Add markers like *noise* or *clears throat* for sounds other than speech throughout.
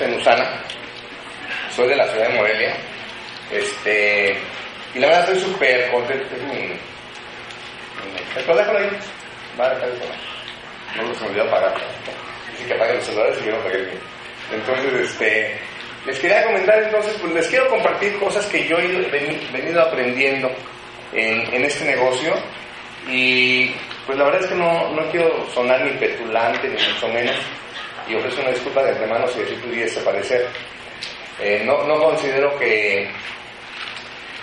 Nueve años en Usana, soy de la ciudad de Morelia, este, y la verdad estoy súper contento. Es mi, pero déjalo ahí, va a dejar. No se me olvidó apagar. Dice que apaguen los celulares y yo no apagué el. Entonces, este, les quería comentar entonces, pues les quiero compartir cosas que yo he ido- veni- venido aprendiendo en, en este negocio y pues la verdad es que no, no quiero sonar ni petulante ni mucho menos y ofrezco una disculpa de antemano si así pudiese parecer. Eh, no, no considero que...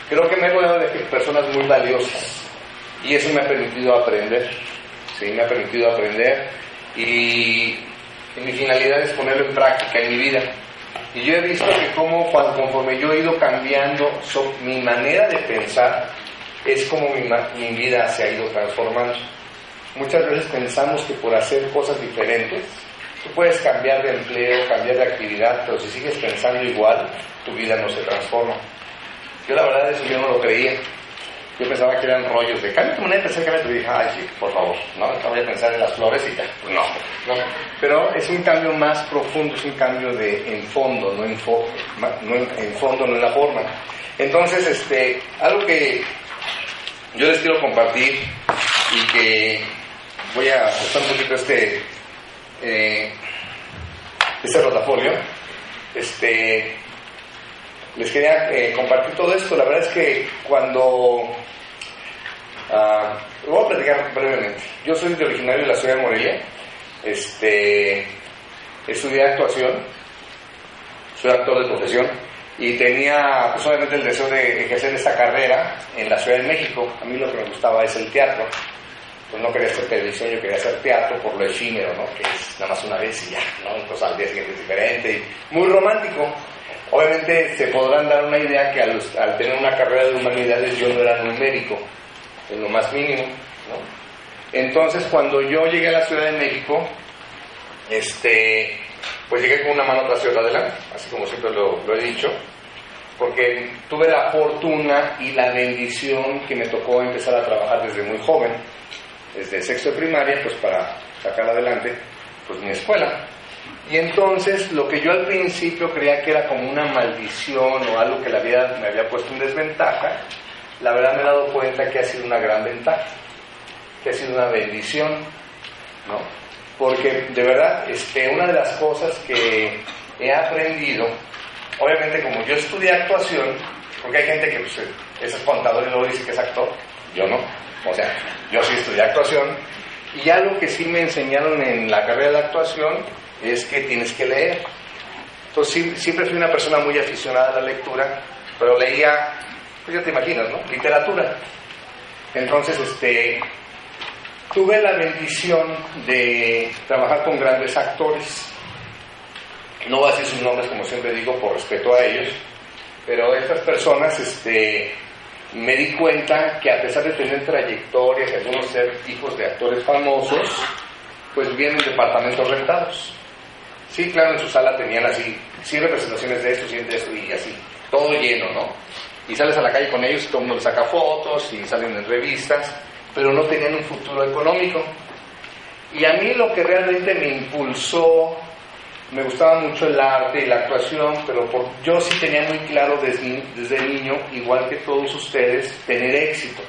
Creo que me he rodeado de personas muy valiosas y eso me ha permitido aprender, sí, me ha permitido aprender y, mi finalidad es ponerlo en práctica en mi vida. Y yo he visto que como conforme yo he ido cambiando mi manera de pensar, es como mi, mi vida se ha ido transformando. Muchas veces pensamos que por hacer cosas diferentes, tú puedes cambiar de empleo, cambiar de actividad, pero si sigues pensando igual, tu vida no se transforma. Yo la verdad eso yo no lo creía. Yo pensaba que eran rollos de cambio tu manera de pensar, dije, ay, sí, por favor, no, no voy a pensar en las flores y ya. Pues no, no. Pero es un cambio más profundo, es un cambio de en fondo, no en, fo- no en, fondo, no en la forma. Entonces, este, algo que yo les quiero compartir y que voy a usar un poquito este, eh, este rotafolio. Este, les quería eh, compartir todo esto. La verdad es que cuando... ah, lo voy a platicar brevemente. Yo soy de originario de la ciudad de Morelia. Este, estudié actuación. Soy actor de profesión. Y tenía pues, el deseo de ejercer esta carrera en la Ciudad de México. A mí lo que me gustaba es el teatro. Pues no quería hacer televisión, yo quería hacer teatro por lo efímero, ¿no? Que es nada más una vez y ya, ¿no? Entonces al día siguiente es diferente y muy romántico. Obviamente se podrán dar una idea que al, tener una carrera de humanidades yo no era un médico, en lo más mínimo, ¿no? Entonces cuando yo llegué a la Ciudad de México, este, pues llegué con una mano tras otra adelante, así como siempre lo he dicho, porque tuve la fortuna y la bendición que me tocó empezar a trabajar desde muy joven, desde sexto de primaria, pues para sacar adelante pues mi escuela. Y entonces lo que yo al principio creía que era como una maldición o algo que la vida me había puesto en desventaja, la verdad me he dado cuenta que ha sido una gran ventaja, que ha sido una bendición, ¿no? Porque de verdad, este, una de las cosas que he aprendido, obviamente como yo estudié actuación, porque hay gente que pues, es contador y luego dice que es actor, yo no, o sea, yo sí estudié actuación, y algo que sí me enseñaron en la carrera de actuación es que tienes que leer. Entonces sí- siempre fui una persona muy aficionada a la lectura, pero leía, pues ya te imaginas, ¿no? Literatura. Entonces, este, tuve la bendición de trabajar con grandes actores. No voy a decir sus nombres, como siempre digo, por respeto a ellos, pero estas personas, este, me di cuenta que a pesar de tener trayectorias y algunos ser hijos de actores famosos, pues vienen de departamentos rentados. Sí, claro, en su sala tenían así, sí representaciones de esto, sí de esto y así, todo lleno, ¿no? y sales a la calle con ellos y todo el mundo les saca fotos y salen en revistas, pero no tenían un futuro económico. Y a mí lo que realmente me impulsó, me gustaba mucho el arte y la actuación, pero por, yo sí tenía muy claro desde, desde niño, igual que todos ustedes, tener éxito.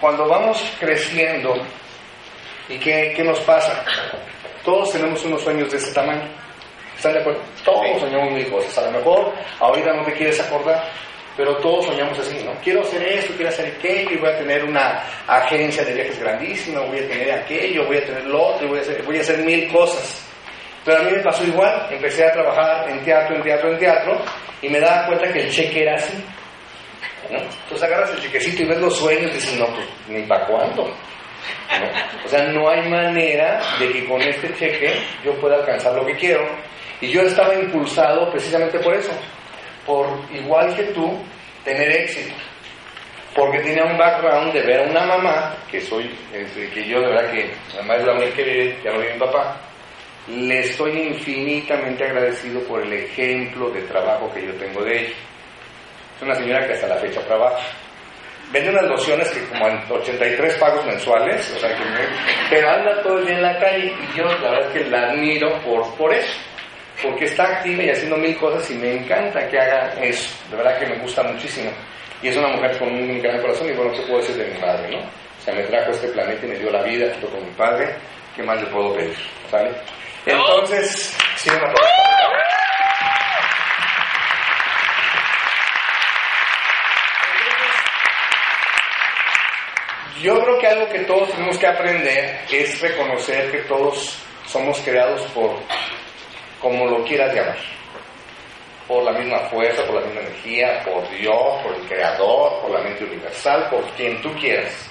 Cuando vamos creciendo, ¿y qué, qué nos pasa? Todos tenemos unos sueños de ese tamaño. ¿Están de acuerdo? Todos soñamos mil cosas. A lo mejor ahorita no te quieres acordar, pero todos soñamos así, ¿no? Quiero hacer esto, quiero hacer aquello, y voy a tener una agencia de viajes grandísima, voy a tener aquello, voy a tener lo otro, voy a hacer, mil cosas. Pero a mí me pasó igual, empecé a trabajar en teatro, en teatro, en teatro, y me daba cuenta que el cheque era así. ¿no? Entonces agarras el chequecito y ves los sueños y dices, no, pues ni para cuándo. ¿no? O sea, no hay manera de que con este cheque yo pueda alcanzar lo que quiero. Y yo estaba impulsado precisamente por eso, por igual que tú, tener éxito. Porque tenía un background de ver a una mamá, que soy, que yo de verdad que, además es la única que vive, ya no vive mi papá, le estoy infinitamente agradecido por el ejemplo de trabajo que yo tengo de ella. Es una señora que hasta la fecha trabaja. Vende unas lociones que como en 83 pagos mensuales, o sea que pero anda todo el día en la calle y yo la verdad es que la admiro por, por eso, porque está activa y haciendo mil cosas y me encanta que haga eso, de verdad que me gusta muchísimo. Y es una mujer con un gran corazón y bueno, ¿qué puedo decir de mi madre, no? O sea, me trajo este planeta y me dio la vida junto con mi padre, ¿qué más le puedo pedir? ¿Sale? Entonces, sí, una. Yo creo que algo que todos tenemos que aprender es reconocer que todos somos creados por, como lo quieras llamar, por la misma fuerza, por la misma energía, por Dios, por el Creador, por la mente universal, por quien tú quieras.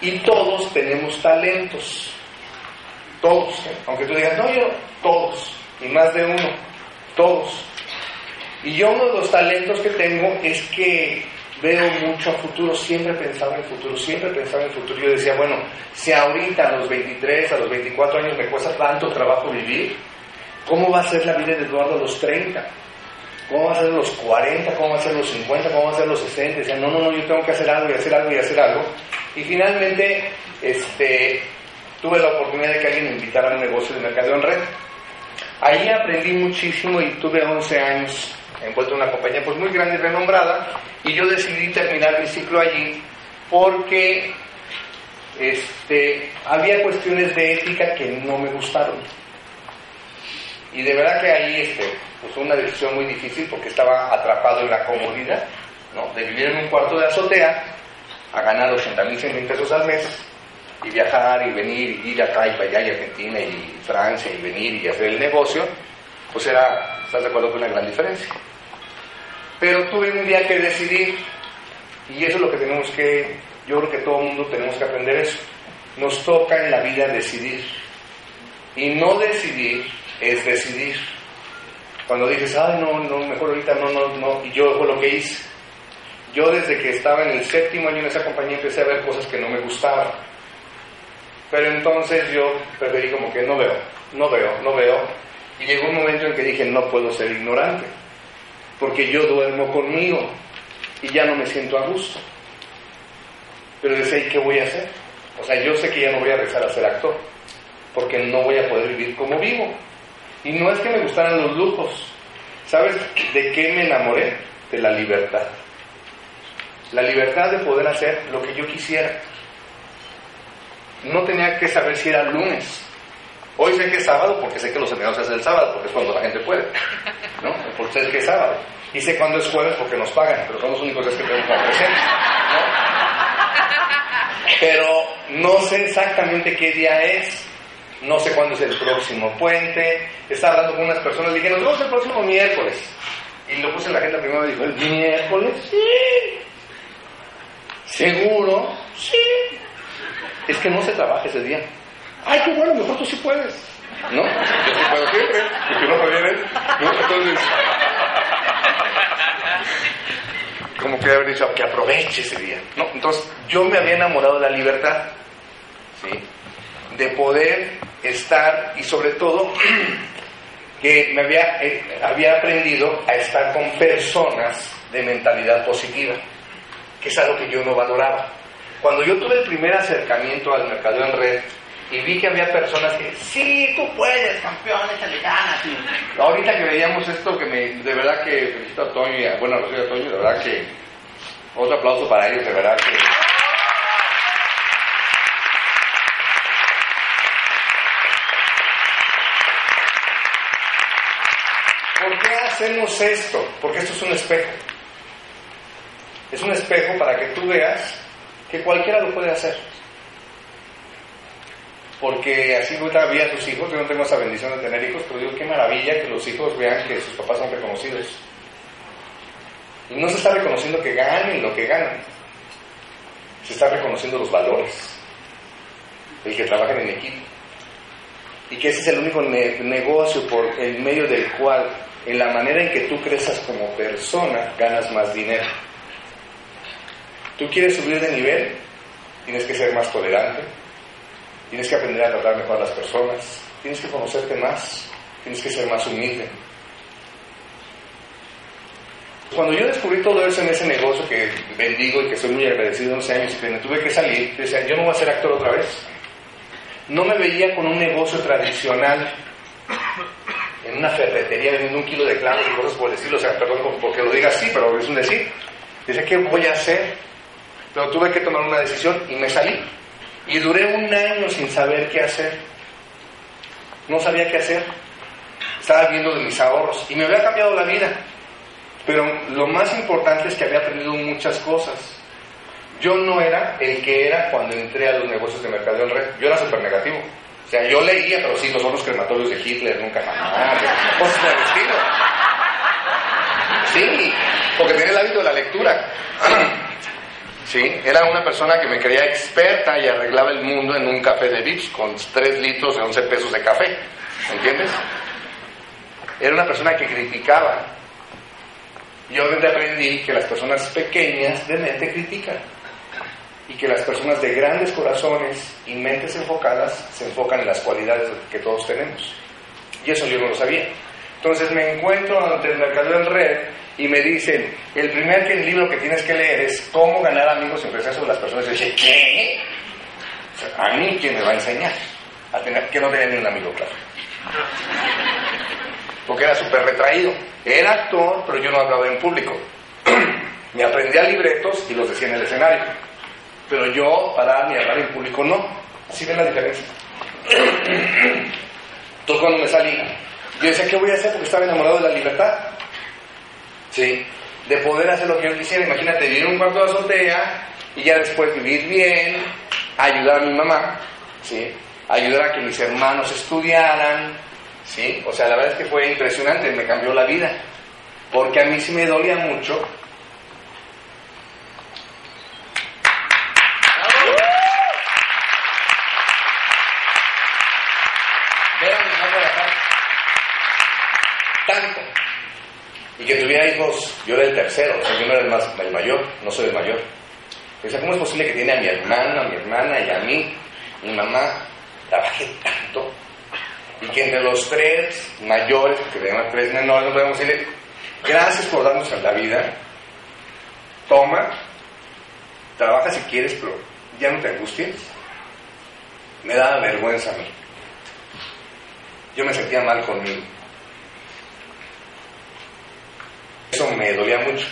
Y todos tenemos talentos, todos, aunque tú digas, no, yo, todos, y más de uno, todos. Y yo uno de los talentos que tengo es que veo mucho a futuro, siempre pensaba en el futuro, siempre pensaba en el futuro. Yo decía, bueno, si ahorita a los 23, a los 24 años me cuesta tanto trabajo vivir, ¿cómo va a ser la vida de Eduardo a los 30? ¿Cómo va a ser los 40? ¿Cómo va a ser los 50? ¿Cómo va a ser los 60? Decía, no, no, no, yo tengo que hacer algo y hacer algo y hacer algo. Y finalmente, este, tuve la oportunidad de que alguien me invitara a un negocio de mercadeo en red. Ahí aprendí muchísimo y tuve 11 años envuelto en una compañía pues muy grande y renombrada y yo decidí terminar mi ciclo allí porque este, había cuestiones de ética que no me gustaron. Y de verdad que ahí este, pues fue una decisión muy difícil porque estaba atrapado en la comodidad, ¿no? De vivir en un cuarto de azotea a ganar 80 mil, 100 mil pesos al mes y viajar y venir y ir acá y para allá y Argentina y Francia y venir y hacer el negocio, pues era, ¿estás de acuerdo una gran diferencia? Pero tuve un día que decidir y eso es lo que tenemos que, yo creo que todo el mundo tenemos que aprender eso. Nos toca en la vida decidir. Y no decidir es decidir. Cuando dices, ay, no, no, mejor ahorita no, no, no, y yo fue lo que hice. Yo desde que estaba en el séptimo año en esa compañía empecé a ver cosas que no me gustaban. Pero entonces yo preferí como que no veo, no veo, no veo. Y llegó un momento en que dije, no puedo ser ignorante, porque yo duermo conmigo y ya no me siento a gusto. Pero decía, ¿y qué voy a hacer? O sea, yo sé que ya no voy a regresar a ser actor, porque no voy a poder vivir como vivo. Y no es que me gustaran los lujos. ¿Sabes de qué me enamoré? De la libertad. La libertad de poder hacer lo que yo quisiera. No tenía que saber si era lunes. Hoy sé que es sábado porque sé que los empleados se hacen el sábado, porque es cuando la gente puede. ¿no? Porque sé que es sábado. Y sé cuándo es jueves porque nos pagan, pero son los únicos días que tenemos como presentes. ¿no? Pero no sé exactamente qué día es. No sé cuándo es el próximo puente. Estaba hablando con unas personas, le dije, nos vemos el próximo miércoles. Y lo puse en la agenda primero y dijo, ¿el miércoles? Sí. ¿Seguro? Sí. Es que no se trabaja ese día. Ay, qué bueno, mejor tú sí puedes. ¿No? Yo sí puedo siempre, porque no puede. ¿No? Entonces, como que haber dicho que aproveche ese día. ¿No? Entonces, yo me había enamorado de la libertad. ¿Sí? De poder estar y sobre todo *clears throat* que me había, eh, había aprendido a estar con personas de mentalidad positiva, que es algo que yo no valoraba. Cuando yo tuve el primer acercamiento al mercado en red y vi que había personas que, sí, tú puedes, campeón, échale ganas. ahorita que veíamos esto, que me, de verdad que felicito a Toño y a, bueno, a Rocío Toño, de verdad que otro aplauso para ellos, de verdad que... ¿Por qué hacemos esto? Porque esto es un espejo. Es un espejo para que tú veas que cualquiera lo puede hacer. Porque así vi a tus hijos, yo no tengo esa bendición de tener hijos, pero digo, qué maravilla que los hijos vean que sus papás son reconocidos. Y no se está reconociendo que ganen lo que ganan, se está reconociendo los valores, el que trabajan en equipo. Y que ese es el único negocio por el medio del cual, en la manera en que tú creces como persona, ganas más dinero. Tú quieres subir de nivel, tienes que ser más tolerante, tienes que aprender a tratar mejor a las personas, tienes que conocerte más, tienes que ser más humilde. Cuando yo descubrí todo eso en ese negocio que bendigo y que soy muy agradecido 11 años y que me tuve que salir, decía, yo no voy a ser actor otra vez. No me veía con un negocio tradicional en una ferretería vendiendo un kilo de clavos y cosas por el estilo. O sea, perdón porque lo diga así, pero es un decir. Dice, ¿qué voy a hacer? Pero tuve que tomar una decisión y me salí. Y duré un año sin saber qué hacer. No sabía qué hacer. Estaba viendo de mis ahorros y me había cambiado la vida. Pero lo más importante es que había aprendido muchas cosas. Yo no era el que era cuando entré a los negocios de mercado en red. Yo era súper negativo. O sea, yo leía, pero sí, no son los crematorios de Hitler, nunca jamás. Cosas por el estilo. Sí, porque tenía el hábito de la lectura. *clears throat* ¿sí? Era una persona que me creía experta y arreglaba el mundo en un café de Vips con 3 litros de 11 pesos de café, ¿entiendes? Era una persona que criticaba. Yo aprendí que las personas pequeñas de mente critican y que las personas de grandes corazones y mentes enfocadas se enfocan en las cualidades que todos tenemos. Y eso yo no lo sabía. Entonces me encuentro ante el mercado en red y me dicen, el primer libro que tienes que leer es Cómo ganar amigos en presencia de las personas. Y yo dije, ¿qué? a mí, ¿quién me va a enseñar? A tener, que no tenía ni un amigo, claro. Porque era súper retraído. Era actor, pero yo no hablaba en público. *clears throat* me aprendía libretos y los decía en el escenario. Pero yo, para ni hablar en público, no. Así ven la diferencia. Entonces cuando me salí, yo decía, ¿qué voy a hacer? Porque estaba enamorado de la libertad. ¿sí? De poder hacer lo que yo quisiera. Imagínate, vivir en un cuarto de azotea y ya después vivir bien, ayudar a mi mamá, ¿sí? Ayudar a que mis hermanos estudiaran, ¿sí? O sea, la verdad es que fue impresionante, me cambió la vida. Porque a mí sí me dolía mucho tanto y que tuviera hijos, yo era el tercero, o sea, yo no era el, más, el mayor, no soy el mayor. O ¿cómo es posible que tiene a mi hermano, a mi hermana y a mí, mi mamá, trabaje tanto? Y que entre los tres mayores, que tenemos tres menores, no podemos decirle, gracias por darnos la vida, toma, trabaja si quieres, pero ya no te angusties. Me da vergüenza a mí. Yo me sentía mal conmigo. Eso me dolía mucho.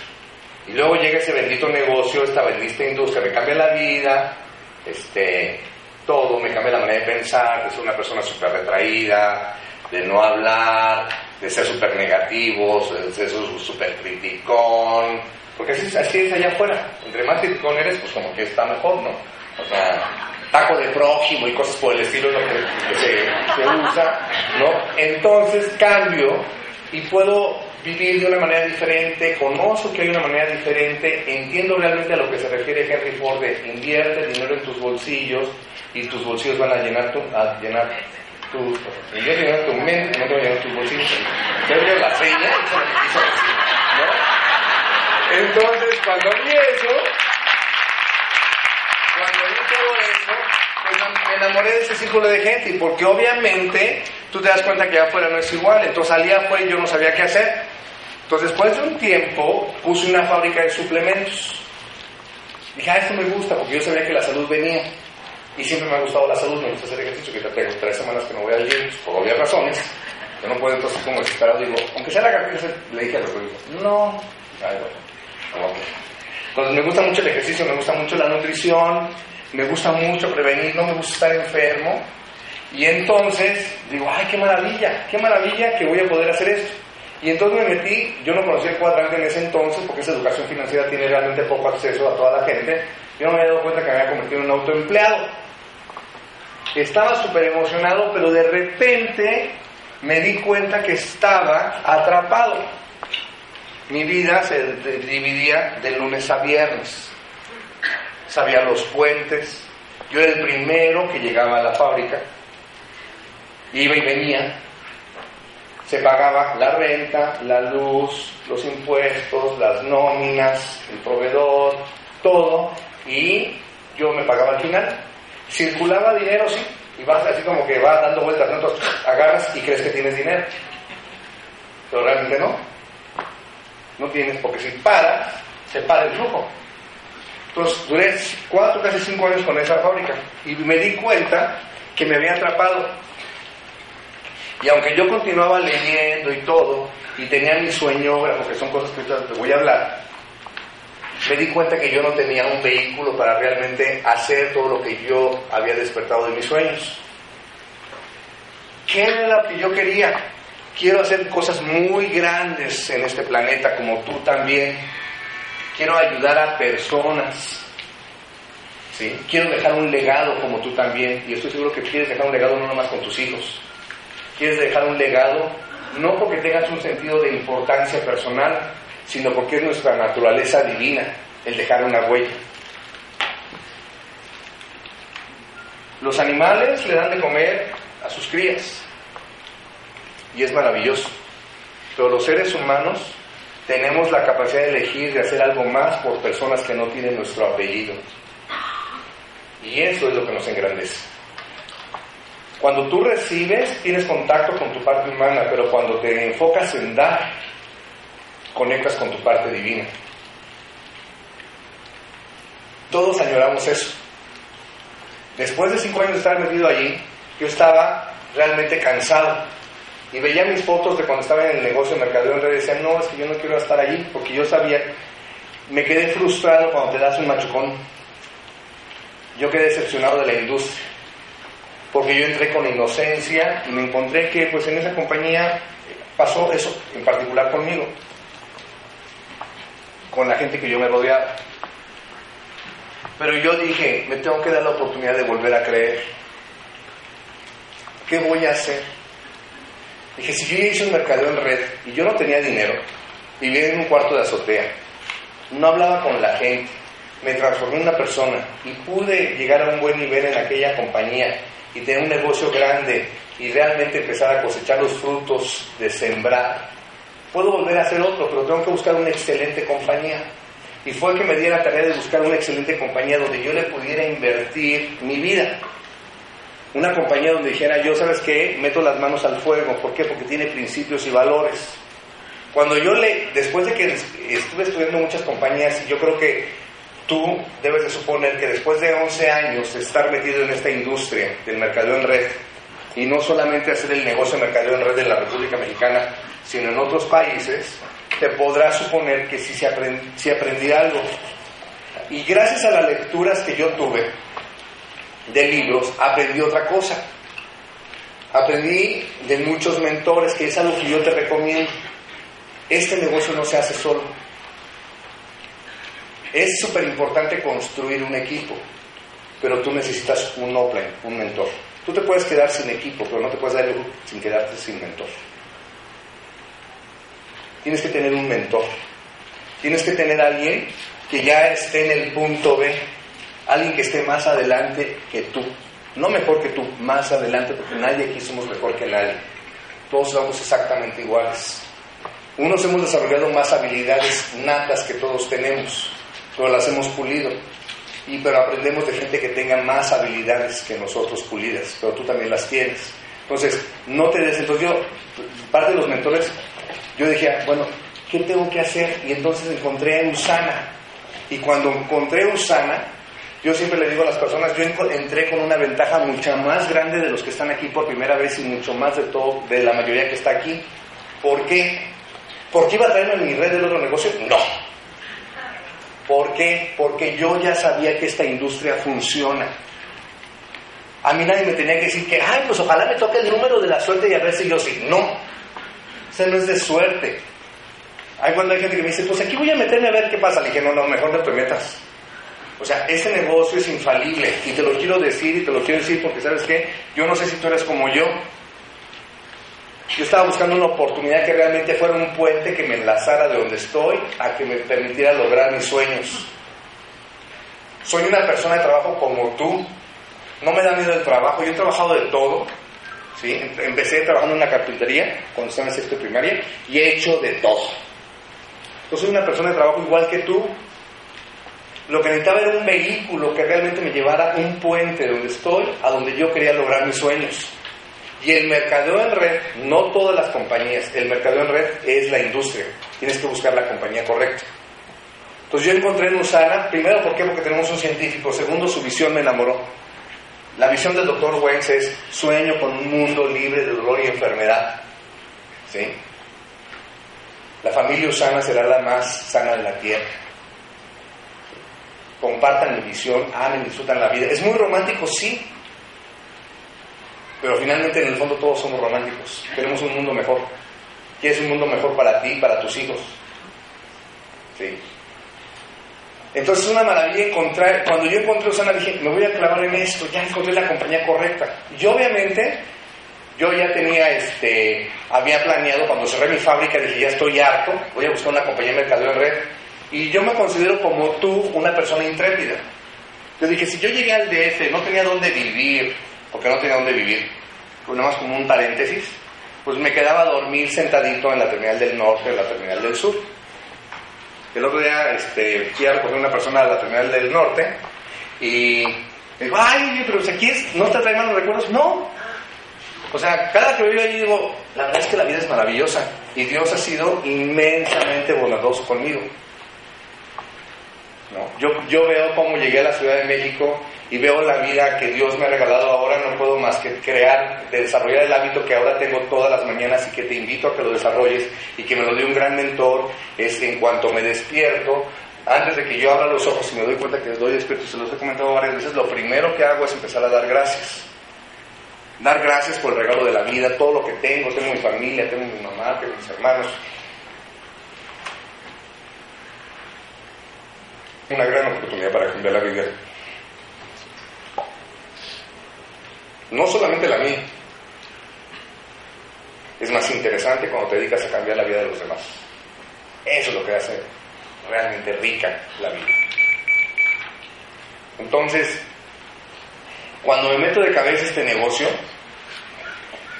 Y luego llega ese bendito negocio, esta bendita industria, me cambia la vida, este, todo, me cambia la manera de pensar, de ser una persona súper retraída, de no hablar, de ser súper negativo, de ser súper criticón, porque así, así, es allá afuera. Entre más criticón eres, pues como que está mejor, ¿no? O sea, taco de prójimo y cosas por el estilo es lo que, se, usa, ¿no? Entonces cambio y puedo vivir de una manera diferente, conozco que hay una manera diferente, entiendo realmente a lo que se refiere Henry Ford de invierte dinero en tus bolsillos y tus bolsillos van a llenar tu, a llenar tu, invierte dinero en tu mente, no te van a llenar tus bolsillos. Ya la seña, ¿no? Entonces, cuando vi cuando vi me enamoré de ese círculo de gente, porque obviamente tú te das cuenta que allá afuera no es igual. Entonces salía afuera y yo no sabía qué hacer. Entonces después de un tiempo puse una fábrica de suplementos. Dije, ah, esto me gusta porque yo sabía que la salud venía. Y siempre me ha gustado la salud, me gusta hacer ejercicio, que ya tengo tres semanas que no voy al gym, por obvias razones. Yo no puedo entonces como desesperado, digo, aunque sea la cartera, le dije al doctor, digo, no, Ay, bueno, no, Entonces me gusta mucho el ejercicio, me gusta mucho la nutrición, me gusta mucho prevenir, no me gusta estar enfermo. Y entonces digo, ay, qué maravilla, qué maravilla que voy a poder hacer esto. Y entonces me metí, yo no conocía el cuadrante en ese entonces, porque esa educación financiera tiene realmente poco acceso a toda la gente. Yo no me había dado cuenta que me había convertido en un autoempleado. Estaba súper emocionado, pero de repente me di cuenta que estaba atrapado. Mi vida se dividía de lunes a viernes. Sabía los puentes. Yo era el primero que llegaba a la fábrica. Iba y venía. Se pagaba la renta, la luz, los impuestos, las nóminas, el proveedor, todo. Y yo me pagaba al final. Circulaba dinero, sí, y vas así como que va dando vueltas, entonces agarras y crees que tienes dinero. Pero realmente no. No tienes, porque si para, se para el flujo. Entonces duré cuatro, casi cinco años con esa fábrica y me di cuenta que me había atrapado. Y aunque yo continuaba leyendo y todo, y tenía mi sueño, porque son cosas que te voy a hablar, me di cuenta que yo no tenía un vehículo para realmente hacer todo lo que yo había despertado de mis sueños. ¿Qué era lo que yo quería? Quiero hacer cosas muy grandes en este planeta, como tú también. Quiero ayudar a personas. ¿sí? Quiero dejar un legado como tú también. Y estoy seguro que quieres dejar un legado no nomás con tus hijos. Quieres dejar un legado no porque tengas un sentido de importancia personal, sino porque es nuestra naturaleza divina el dejar una huella. Los animales le dan de comer a sus crías y es maravilloso, pero los seres humanos tenemos la capacidad de elegir de hacer algo más por personas que no tienen nuestro apellido. Y eso es lo que nos engrandece. Cuando tú recibes, tienes contacto con tu parte humana, pero cuando te enfocas en dar, conectas con tu parte divina. Todos añoramos eso. Después de cinco años de estar metido allí, yo estaba realmente cansado. Y veía mis fotos de cuando estaba en el negocio de mercadeo en red y decía, no, es que yo no quiero estar allí, porque yo sabía, me quedé frustrado cuando te das un machucón. Yo quedé decepcionado de la industria, porque yo entré con inocencia y me encontré que pues en esa compañía pasó eso, en particular conmigo con la gente que yo me rodeaba. Pero yo dije, me tengo que dar la oportunidad de volver a creer. ¿Qué voy a hacer? Dije, si yo hice un mercadeo en red y yo no tenía dinero, vivía en un cuarto de azotea, no hablaba con la gente, me transformé en una persona y pude llegar a un buen nivel en aquella compañía y tener un negocio grande y realmente empezar a cosechar los frutos de sembrar puedo volver a hacer otro, pero tengo que buscar una excelente compañía. Y fue que me di la tarea de buscar una excelente compañía donde yo le pudiera invertir mi vida. Una compañía donde dijera, yo sabes qué, meto las manos al fuego. ¿Por qué? Porque tiene principios y valores. Cuando yo le, después de que estuve estudiando muchas compañías, yo creo que tú debes de suponer que después de 11 años de estar metido en esta industria del mercado en red, y no solamente hacer el negocio de mercadeo en red en la República Mexicana, sino en otros países, te podrás suponer que si se si aprendí algo. Y gracias a las lecturas que yo tuve de libros, aprendí otra cosa. Aprendí de muchos mentores, que es algo que yo te recomiendo. Este negocio no se hace solo. Es súper importante construir un equipo, pero tú necesitas un offline, un mentor. Tú te puedes quedar sin equipo, pero no te puedes dar sin quedarte sin mentor. Tienes que tener un mentor. Tienes que tener alguien que ya esté en el punto B, alguien que esté más adelante que tú. No mejor que tú, más adelante, porque nadie aquí somos mejor que nadie. Todos somos exactamente iguales. Unos hemos desarrollado más habilidades natas que todos tenemos, pero las hemos pulido y pero aprendemos de gente que tenga más habilidades que nosotros pulidas, pero tú también las tienes. Entonces, no te des. Entonces, yo, parte de los mentores, yo dije, bueno, ¿qué tengo que hacer? Y entonces encontré a Usana. Y cuando encontré a Usana, yo siempre le digo a las personas, yo entré con una ventaja mucha más grande de los que están aquí por primera vez y mucho más de todo, de la mayoría que está aquí. ¿Por qué? ¿Por qué iba a traerme mi red del otro negocio? No. ¿Por qué? Porque yo ya sabía que esta industria funciona. A mí nadie me tenía que decir que, ay, pues ojalá me toque el número de la suerte y a ver si yo sí. No. Ese no es de suerte. Hay cuando hay gente que me dice, pues aquí voy a meterme a ver qué pasa. Le dije, no, no, mejor no te metas. O sea, ese negocio es infalible. Y te lo quiero decir y te lo quiero decir porque, ¿sabes qué? Yo no sé si tú eres como yo. Yo estaba buscando una oportunidad que realmente fuera un puente que me enlazara de donde estoy a que me permitiera lograr mis sueños. Soy una persona de trabajo como tú. No me da miedo el trabajo. Yo he trabajado de todo. ¿sí? Empecé trabajando en una carpintería cuando estaba en sexto primaria y he hecho de todo. Yo soy una persona de trabajo igual que tú. Lo que necesitaba era un vehículo que realmente me llevara un puente de donde estoy a donde yo quería lograr mis sueños. Y el mercadeo en red, no todas las compañías, el mercadeo en red es la industria. Tienes que buscar la compañía correcta. Entonces yo encontré en Usana, primero, ¿por qué? Porque tenemos un científico. Segundo, su visión me enamoró. La visión del doctor Wentz es sueño con un mundo libre de dolor y enfermedad. ¿Sí? La familia Usana será la más sana de la tierra. Compartan mi visión, amen, disfrutan la vida. Es muy romántico, sí, pero finalmente en el fondo todos somos románticos. Queremos un mundo mejor. Quieres un mundo mejor para ti para tus hijos. ¿Sí? Entonces es una maravilla encontrar, cuando yo encontré Usana dije, me voy a clavar en esto, ya encontré la compañía correcta. Y obviamente yo ya tenía, este, había planeado, cuando cerré mi fábrica, dije, ya estoy harto, voy a buscar una compañía de mercadeo en red. Y yo me considero como tú una persona intrépida. Yo dije, si yo llegué al DF, no tenía dónde vivir, porque no tenía dónde vivir, pues nada más como un paréntesis, pues me quedaba a dormir sentadito en la terminal del norte, en la terminal del sur. El otro día este, fui a recoger una persona a la terminal del norte y me dijo, ay, pero si aquí es, ¿no te trae malos recuerdos? No. O sea, cada que vivo allí digo, la verdad es que la vida es maravillosa y Dios ha sido inmensamente bondadoso conmigo. ¿No? Yo, yo veo cómo llegué a la Ciudad de México y veo la vida que Dios me ha regalado ahora, no puedo más que crear, de desarrollar el hábito que ahora tengo todas las mañanas y que te invito a que lo desarrolles y que me lo dé un gran mentor, es en cuanto me despierto, antes de que yo abra los ojos y me doy cuenta que estoy despierto, se los he comentado varias veces, lo primero que hago es empezar a dar gracias. Dar gracias por el regalo de la vida, todo lo que tengo, tengo mi familia, tengo mi mamá, tengo mis hermanos. Una gran oportunidad para cambiar la vida. No solamente la mía. Es más interesante cuando te dedicas a cambiar la vida de los demás. Eso es lo que hace realmente rica la vida. Entonces, cuando me meto de cabeza este negocio,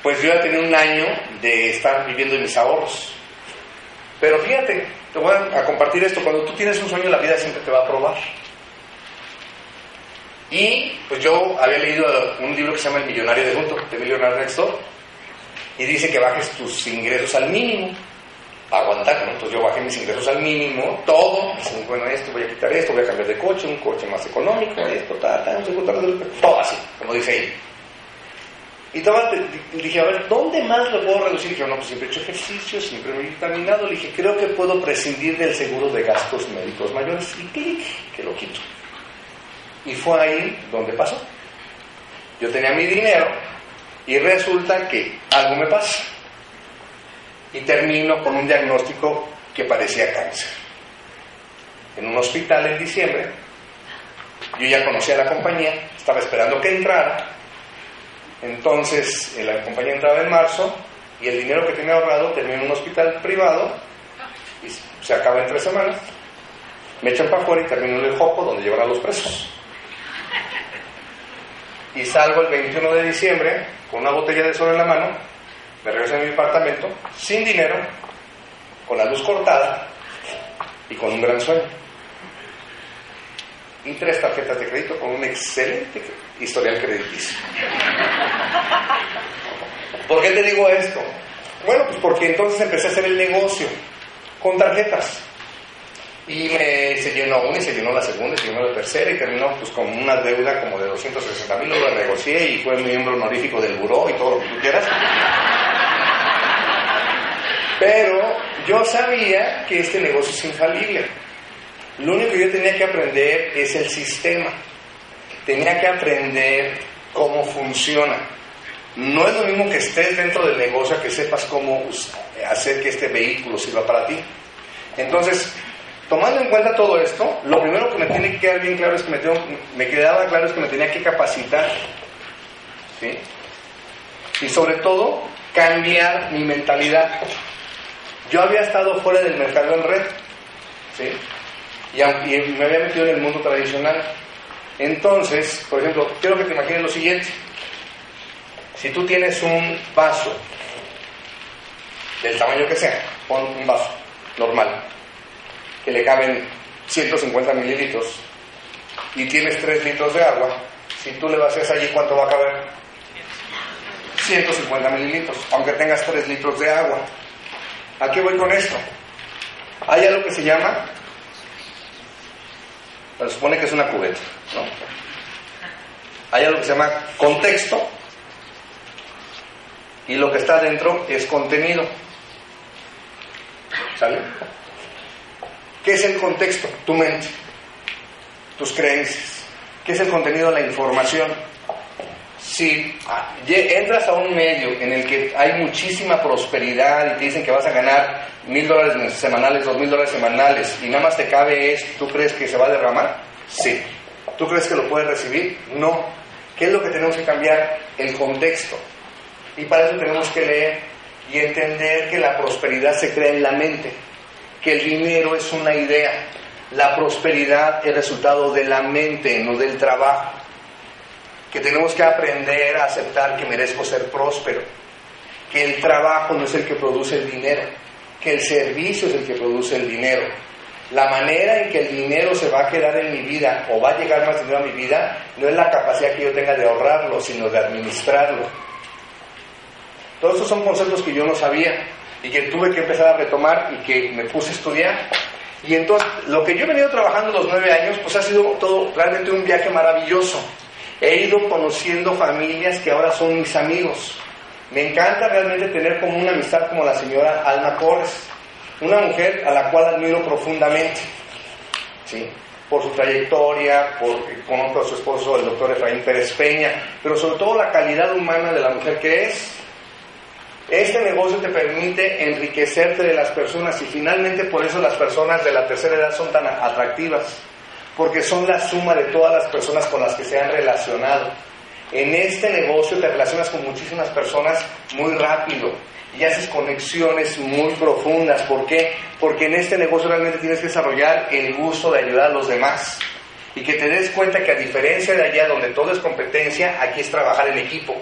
pues yo ya tenía un año de estar viviendo en mis ahorros. Pero fíjate, te voy a compartir esto, cuando tú tienes un sueño la vida siempre te va a probar. Y pues yo había leído un libro que se llama El Millonario de Junto, de Millionaire Next Door, y dice que bajes tus ingresos al mínimo, aguantar. Entonces yo bajé mis ingresos al mínimo, todo, bueno, esto, voy a quitar esto, voy a cambiar de coche, un coche más económico, esto, tal, tal, todo así, como dice ahí. Y estaba, dije, a ver, ¿dónde más lo puedo reducir? Dije, no, pues siempre he hecho ejercicio, siempre me he vitaminado. Le dije, creo que puedo prescindir del seguro de gastos médicos mayores. Y clic, que lo quito. Y fue ahí donde pasó. Yo tenía mi dinero y resulta que algo me pasa. Y termino con un diagnóstico que parecía cáncer. En un hospital en diciembre, yo ya conocía la compañía, estaba esperando que entrara. Entonces la compañía entraba en marzo y el dinero que tenía ahorrado terminó en un hospital privado y se acaba en tres semanas. Me echan para afuera y termino en el Joco donde llevan a los presos y salgo el 21 de diciembre con una botella de sol en la mano, me regreso a mi apartamento sin dinero, con la luz cortada y con un gran sueño. Y tres tarjetas de crédito con un excelente historial crediticio. ¿Por qué te digo esto? Bueno, pues porque entonces empecé a hacer el negocio con tarjetas. Y me, se llenó una y se llenó la segunda y se llenó la tercera y terminó pues con una deuda como de 260 mil, lo negocié y fue miembro honorífico del buró y todo lo que tú quieras. Pero yo sabía que este negocio es infalible. Lo único que yo tenía que aprender es el sistema. Tenía que aprender cómo funciona. No es lo mismo que estés dentro del negocio que sepas cómo hacer que este vehículo sirva para ti. Entonces, tomando en cuenta todo esto, lo primero que me tiene que quedar bien claro es que me, tengo, me quedaba claro es que me tenía que capacitar. ¿sí? Y sobre todo, cambiar mi mentalidad. Yo había estado fuera del mercado en red, ¿sí? Y, me había metido en el mundo tradicional. Entonces, por ejemplo, quiero que te imagines lo siguiente. Si tú tienes un vaso, del tamaño que sea, pon un vaso normal, que le caben 150 mililitros, y tienes 3 litros de agua, si tú le vacías allí, ¿cuánto va a caber? 150 mililitros, aunque tengas 3 litros de agua. ¿A qué voy con esto? Hay algo que se llama, se supone que es una cubeta, ¿no? Hay algo que se llama contexto y lo que está dentro es contenido. ¿Sale? ¿Qué es el contexto? Tu mente, tus creencias. ¿Qué es el contenido? La información si entras a un medio en el que hay muchísima prosperidad y te dicen que vas a ganar mil dólares semanales, dos mil dólares semanales y nada más te cabe esto, ¿tú crees que se va a derramar? Sí. ¿Tú crees que lo puedes recibir? No. ¿Qué es lo que tenemos que cambiar? El contexto. Y para eso tenemos que leer y entender que la prosperidad se crea en la mente, que el dinero es una idea. La prosperidad es resultado de la mente, no del trabajo que tenemos que aprender a aceptar que merezco ser próspero, que el trabajo no es el que produce el dinero, que el servicio es el que produce el dinero. La manera en que el dinero se va a quedar en mi vida o va a llegar más dinero a mi vida no es la capacidad que yo tenga de ahorrarlo, sino de administrarlo. Todos estos son conceptos que yo no sabía y que tuve que empezar a retomar y que me puse a estudiar. Y entonces, lo que yo he venido trabajando los nueve años, pues ha sido todo realmente un viaje maravilloso. He ido conociendo familias que ahora son mis amigos. Me encanta realmente tener como una amistad como la señora Alma Corres, una mujer a la cual admiro profundamente, ¿sí? por su trayectoria, por, conozco a su esposo, el doctor Efraín Pérez Peña, pero sobre todo la calidad humana de la mujer que es. Este negocio te permite enriquecerte de las personas y finalmente por eso las personas de la tercera edad son tan atractivas porque son la suma de todas las personas con las que se han relacionado. En este negocio te relacionas con muchísimas personas muy rápido y haces conexiones muy profundas. ¿Por qué? Porque en este negocio realmente tienes que desarrollar el gusto de ayudar a los demás y que te des cuenta que a diferencia de allá donde todo es competencia, aquí es trabajar en equipo.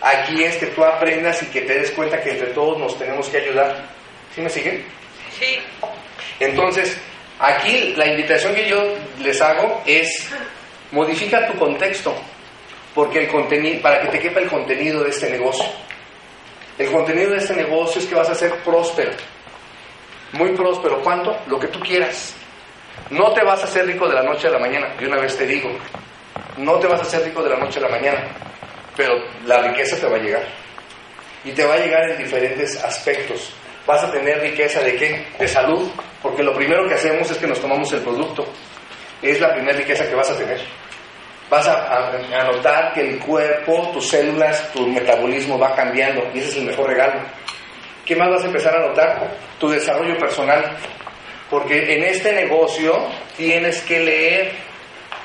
Aquí es que tú aprendas y que te des cuenta que entre todos nos tenemos que ayudar. ¿Sí me siguen? Sí. Entonces, Aquí la invitación que yo les hago es modifica tu contexto, porque el contenido, para que te quepa el contenido de este negocio. El contenido de este negocio es que vas a ser próspero, muy próspero. ¿Cuánto? Lo que tú quieras. No te vas a hacer rico de la noche a la mañana, y una vez te digo, no te vas a hacer rico de la noche a la mañana, pero la riqueza te va a llegar. Y te va a llegar en diferentes aspectos vas a tener riqueza de qué? De salud, porque lo primero que hacemos es que nos tomamos el producto. Es la primera riqueza que vas a tener. Vas a, notar que el cuerpo, tus células, tu metabolismo va cambiando y ese es el mejor regalo. ¿Qué más vas a empezar a notar? Tu desarrollo personal. Porque en este negocio tienes que leer,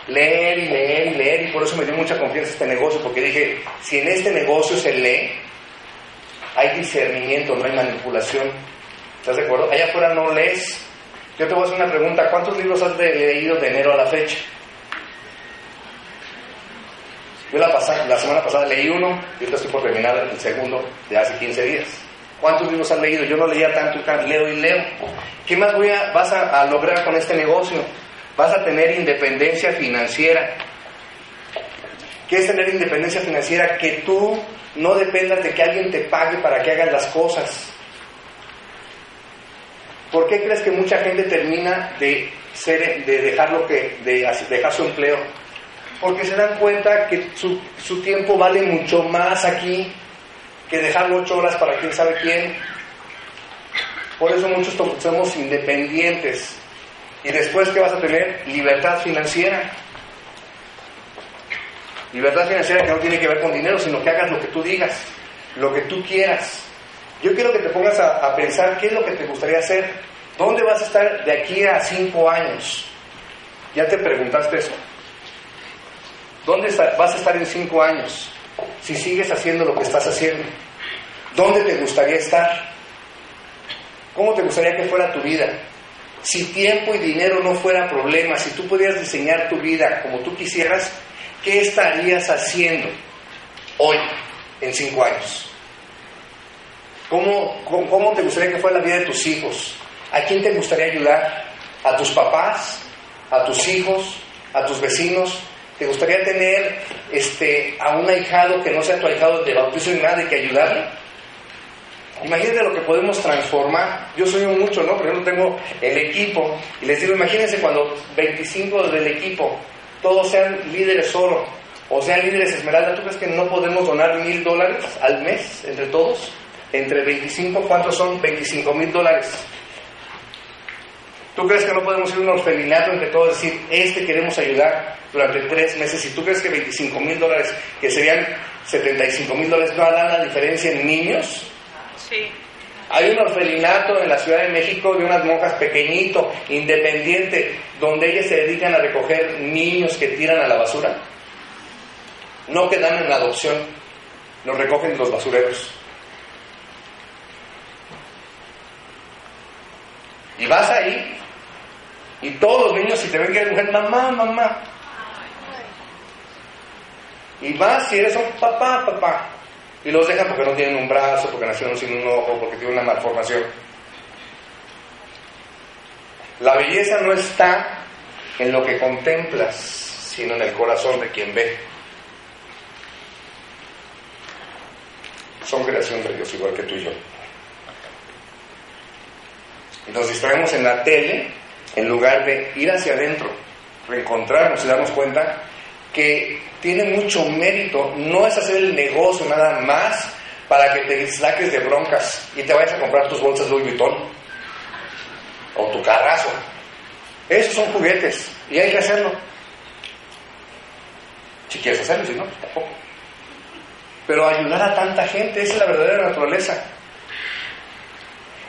leer y leer y leer y por eso me dio mucha confianza este negocio, porque dije, si en este negocio se lee, hay discernimiento, no hay manipulación. ¿Estás de acuerdo? Allá afuera no lees. Yo te voy a hacer una pregunta. ¿Cuántos libros has leído de enero a la fecha? Yo la, la semana pasada leí uno y ahorita estoy por terminar el segundo de hace 15 días. ¿Cuántos libros has leído? Yo no leía tanto y leo y leo. ¿Qué más voy a, vas a lograr con este negocio? Vas a tener independencia financiera. ¿Qué es tener independencia financiera? Que tú no dependas de que alguien te pague para que hagas las cosas. ¿Por qué crees que mucha gente termina de, ser, de, dejar, lo que, de dejar su empleo? Porque se dan cuenta que su, su tiempo vale mucho más aquí que dejar ocho horas para quién sabe quién. Por eso muchos somos independientes. Y después, ¿qué vas a tener? Libertad financiera. Libertad financiera que no tiene que ver con dinero, sino que hagas lo que tú digas, lo que tú quieras. Yo quiero que te pongas a, pensar qué es lo que te gustaría hacer. ¿Dónde vas a estar de aquí a cinco años? ¿Ya te preguntaste eso? ¿Dónde vas a estar en cinco años si sigues haciendo lo que estás haciendo? ¿Dónde te gustaría estar? ¿Cómo te gustaría que fuera tu vida? Si tiempo y dinero no fuera problema, si tú pudieras diseñar tu vida como tú quisieras, ¿qué estarías haciendo hoy, en cinco años? ¿Cómo, cómo, te gustaría que fuera la vida de tus hijos? ¿A quién te gustaría ayudar? ¿A tus papás? ¿A tus hijos? ¿A tus vecinos? ¿Te gustaría tener este, a un ahijado que no sea tu ahijado de bautizo y nada y que ayudarle? Imagínate lo que podemos transformar. Yo soy un mucho, ¿no? Por ejemplo, tengo el equipo y les digo, imagínense cuando 25 del equipo todos sean líderes oro o sean líderes esmeralda. ¿Tú crees que no podemos donar mil dólares al mes entre todos? Entre 25, ¿cuántos son 25 mil dólares? ¿Tú crees que no podemos ir a un orfelinato entre todos decir, este queremos ayudar durante tres meses? Y tú crees que 25 mil dólares, que serían 75 mil dólares, no harán la diferencia en niños? Hay un orfelinato en la Ciudad de México de unas monjas pequeñito, independiente, donde ellas se dedican a recoger niños que tiran a la basura. No quedan en adopción, los recogen los basureros. Y vas ahí y todos los niños si te ven que eres mujer, mamá, mamá. Y vas si eres un papá, papá. Y los dejan porque no tienen un brazo, porque nacieron sin un ojo, porque tienen una malformación. La belleza no está en lo que contemplas, sino en el corazón de quien ve. Son creación de Dios igual que tú y yo. Nos distraemos en la tele en lugar de ir hacia adentro, reencontrarnos y darnos cuenta que tiene mucho mérito, no es hacer el negocio nada más para que te saques de broncas y te vayas a comprar tus bolsas Louis Vuitton o tu carrazo. Esos son juguetes y hay que hacerlo. Si quieres hacerlo, si no, pues tampoco. Pero ayudar a tanta gente, es la verdadera naturaleza.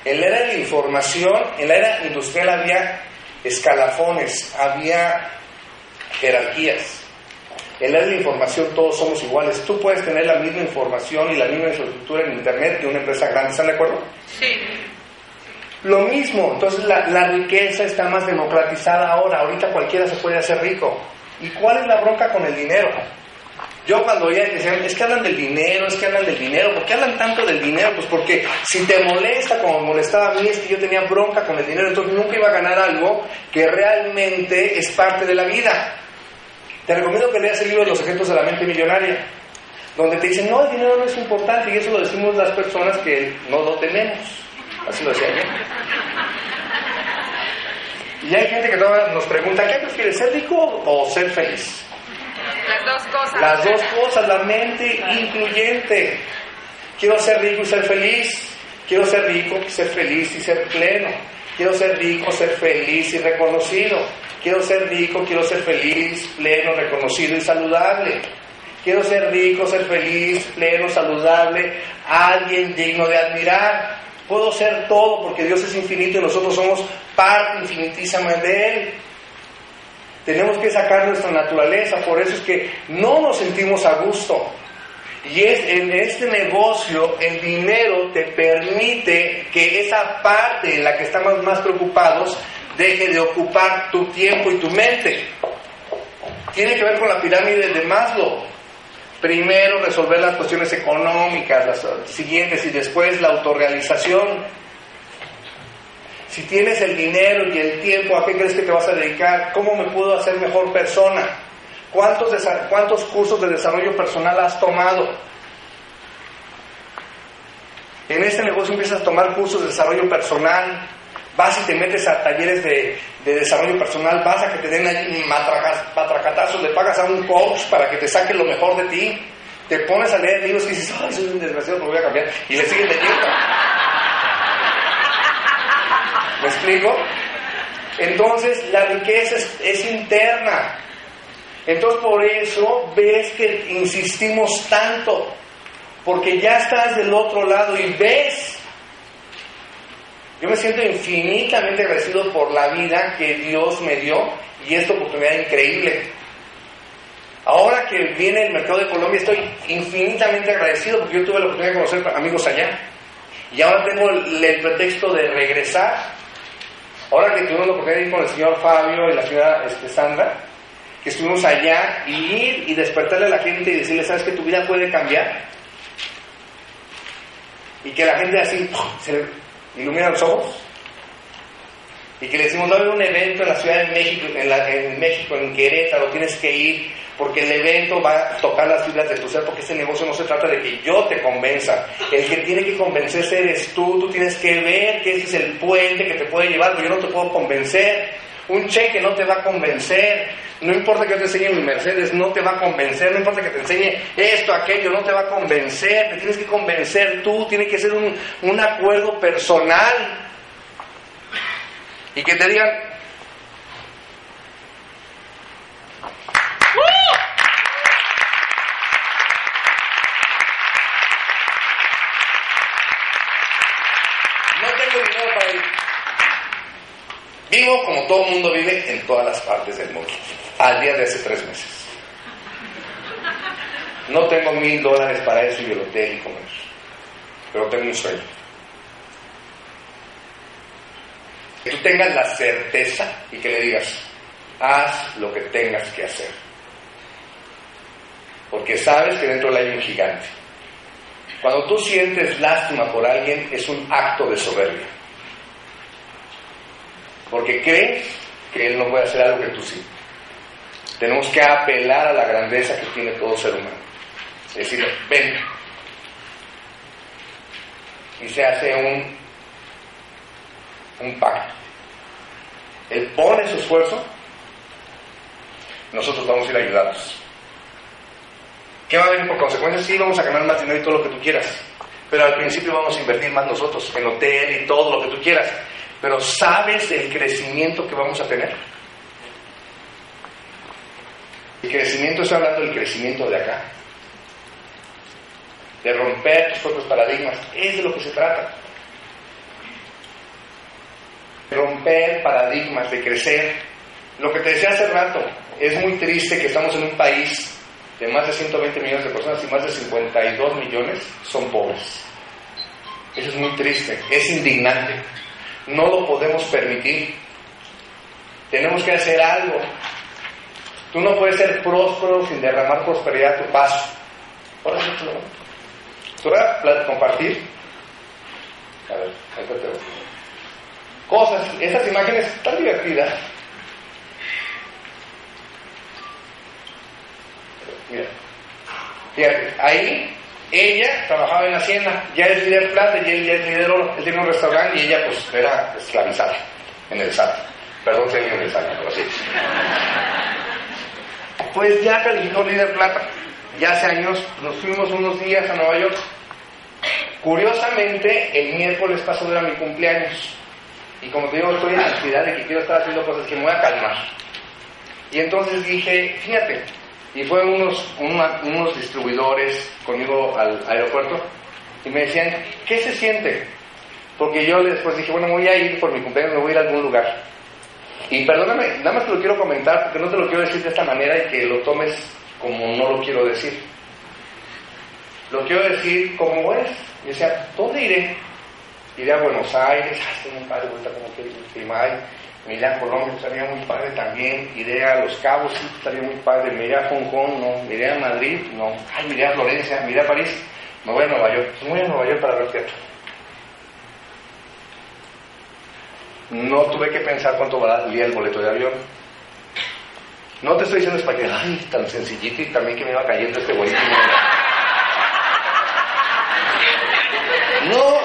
En la era de la información, en la era industrial había escalafones, había jerarquías. En la de información todos somos iguales. Tú puedes tener la misma información y la misma infraestructura en Internet que una empresa grande. ¿Están de acuerdo? Sí. Lo mismo, entonces la, la, riqueza está más democratizada ahora. Ahorita cualquiera se puede hacer rico. ¿Y cuál es la bronca con el dinero? Yo cuando oía decían, es que hablan del dinero, es que hablan del dinero. ¿Por qué hablan tanto del dinero? Pues porque si te molesta como molestaba a mí, es que yo tenía bronca con el dinero, entonces nunca iba a ganar algo que realmente es parte de la vida. Te recomiendo que leas el libro de los ejemplos de la mente millonaria, donde te dicen, no, el dinero no es importante, y eso lo decimos las personas que no lo tenemos. Así lo decía yo. Y hay gente que nos pregunta, ¿qué prefieres, ser rico o ser feliz? Las dos cosas. Las dos cosas, la mente incluyente. Quiero ser rico y ser feliz. Quiero ser rico, ser feliz y ser pleno. Quiero ser rico, ser feliz y reconocido. Quiero ser rico, quiero ser feliz, pleno, reconocido y saludable. Quiero ser rico, ser feliz, pleno, saludable, alguien digno de admirar. Puedo ser todo porque Dios es infinito y nosotros somos parte infinitísima de Él. Tenemos que sacar nuestra naturaleza, por eso es que no nos sentimos a gusto. Y es, en este negocio el dinero te permite que esa parte en la que estamos más preocupados deje de ocupar tu tiempo y tu mente. Tiene que ver con la pirámide de Maslow. Primero resolver las cuestiones económicas, las siguientes, y después la autorrealización. Si tienes el dinero y el tiempo, ¿a qué crees que te vas a dedicar? ¿Cómo me puedo hacer mejor persona? ¿Cuántos, ¿Cuántos cursos de desarrollo personal has tomado? En este negocio empiezas a tomar cursos de desarrollo personal, vas y te metes a talleres de, de desarrollo personal, vas a que te den matracatazos, le pagas a un coach para que te saque lo mejor de ti, te pones a leer libros y dices, ay, soy un desgraciado, lo voy a cambiar, y le sigues leyendo. ¿Me explico? Entonces, la riqueza es, interna. Entonces, por eso ves que insistimos tanto, porque ya estás del otro lado y ves. Yo me siento infinitamente agradecido por la vida que Dios me dio y esta oportunidad increíble. Ahora que viene el mercado de Colombia, estoy infinitamente agradecido porque yo tuve la oportunidad de conocer amigos allá. Y ahora tengo el pretexto de regresar. Ahora que tuvimos la oportunidad de ir con el señor Fabio y la señora este, Sandra, que estuvimos allá, y ir y despertarle a la gente y decirle, ¿sabes que tu vida puede cambiar? Y que la gente así se ilumina los ojos. Y que le decimos, va a un evento en la Ciudad de México, en, la- en México, en Querétaro, tienes que ir, porque el evento va a tocar las fibras de tu ser, porque este negocio no se trata de que yo te convenza. El que tiene que convencerse eres tú, tú tienes que ver que ese es el puente que te puede llevar, porque yo no te puedo convencer. Un cheque no te va a convencer. No importa que te enseñe mi Mercedes, no te va a convencer. No importa que te enseñe esto, aquello, no te va a convencer. Te tienes que convencer tú. Tiene que ser un acuerdo personal. Y que te digan, no tengo dinero para ir. Vivo como todo mundo vive en todas las partes del mundo. Al día de hace tres meses. No tengo mil dólares para eso y el hotel y comer. Pero tengo un sueño. Que tú tengas la certeza y que le digas, haz lo que tengas que hacer. Porque sabes que dentro de él hay un gigante. Cuando tú sientes lástima por alguien es un acto de soberbia. Porque crees que él no puede hacer algo que tú sí. Tenemos que apelar a la grandeza que tiene todo ser humano. Es decir, ven. Y se hace un, un pacto. Él pone su esfuerzo, nosotros vamos a ir a ayudarlos. ¿Qué va a venir por consecuencia? Sí, vamos a ganar más dinero y todo lo que tú quieras. Pero al principio vamos a invertir más nosotros en hotel y todo lo que tú quieras. Pero ¿sabes el crecimiento que vamos a tener? El crecimiento, estoy hablando del crecimiento de acá. De romper tus propios paradigmas. Es de lo que se trata. De romper paradigmas, de crecer. Lo que te decía hace rato, es muy triste que estamos en un país de más de 120 millones de personas y más de 52 millones son pobres. Eso es muy triste, es indignante. No lo podemos permitir. Tenemos que hacer algo. Tú no puedes ser próspero sin derramar prosperidad a tu paso. Por eso te lo- ¿Tú vas compartir? A ver, ahí te veo. Cosas, esas imágenes tan divertidas. Mira, fíjate, ahí ella trabajaba en la hacienda, ya es líder plata ya es líder oro. Él tiene un restaurante y ella pues era esclavizada en el SAT. Perdón si alguien me saca, pero sí. Pues ya calificó líder plata. Ya hace años nos fuimos unos días a Nueva York. Curiosamente, el miércoles pasado era mi cumpleaños. Y como te digo, estoy en la ansiedad de que quiero estar haciendo cosas que me voy a calmar. Y entonces dije, fíjate, y fueron unos, unos distribuidores conmigo al aeropuerto y me decían, ¿qué se siente? Porque yo después dije, bueno, voy a ir por mi cumpleaños, me voy a ir a algún lugar. Y perdóname, nada más te lo quiero comentar porque no te lo quiero decir de esta manera y que lo tomes como no lo quiero decir. Lo quiero decir como es. Y decía, ¿dónde iré? Iré a Buenos Aires, ay, estoy muy padre, ahorita como que. Me iré a Colombia, estaría muy padre también. Iré a Los Cabos, sí, estaría muy padre. Me iré a Hong Kong, no. Me iré a Madrid, no. Ay, me iré a Florencia, me iré a París. Me voy a Nueva York. Me voy a Nueva York para ver teatro. No tuve que pensar cuánto valía el boleto de avión. No te estoy diciendo es para que, ay, tan sencillito y también que me iba cayendo este buenísimo. *laughs* No.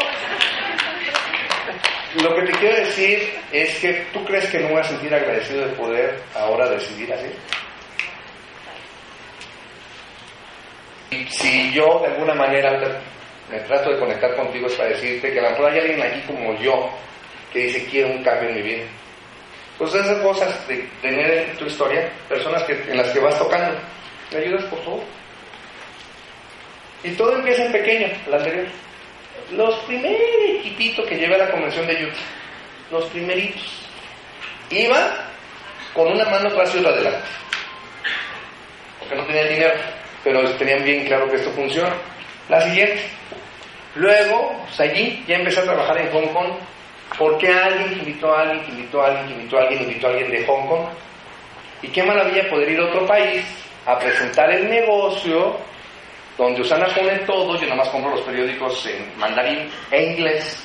Lo que te quiero decir es que tú crees que no voy a sentir agradecido de poder ahora decidir así. Si yo de alguna manera me trato de conectar contigo es para decirte que a lo mejor hay alguien aquí como yo que dice quiero un cambio en mi vida. Pues esas cosas de tener en tu historia personas que, en las que vas tocando. ¿Me ayudas por favor? Y todo empieza en pequeño, la anterior. Los primeros equipitos que llevé a la convención de Utah, los primeritos, iban con una mano atrás y adelante. Porque no tenían dinero, pero tenían bien claro que esto funciona. La siguiente. Luego, pues allí ya empecé a trabajar en Hong Kong. Porque alguien invitó a alguien, invitó a alguien, invitó a alguien, invitó a alguien de Hong Kong. Y qué maravilla poder ir a otro país a presentar el negocio donde Usana pone todo, yo nomás compro los periódicos en mandarín e inglés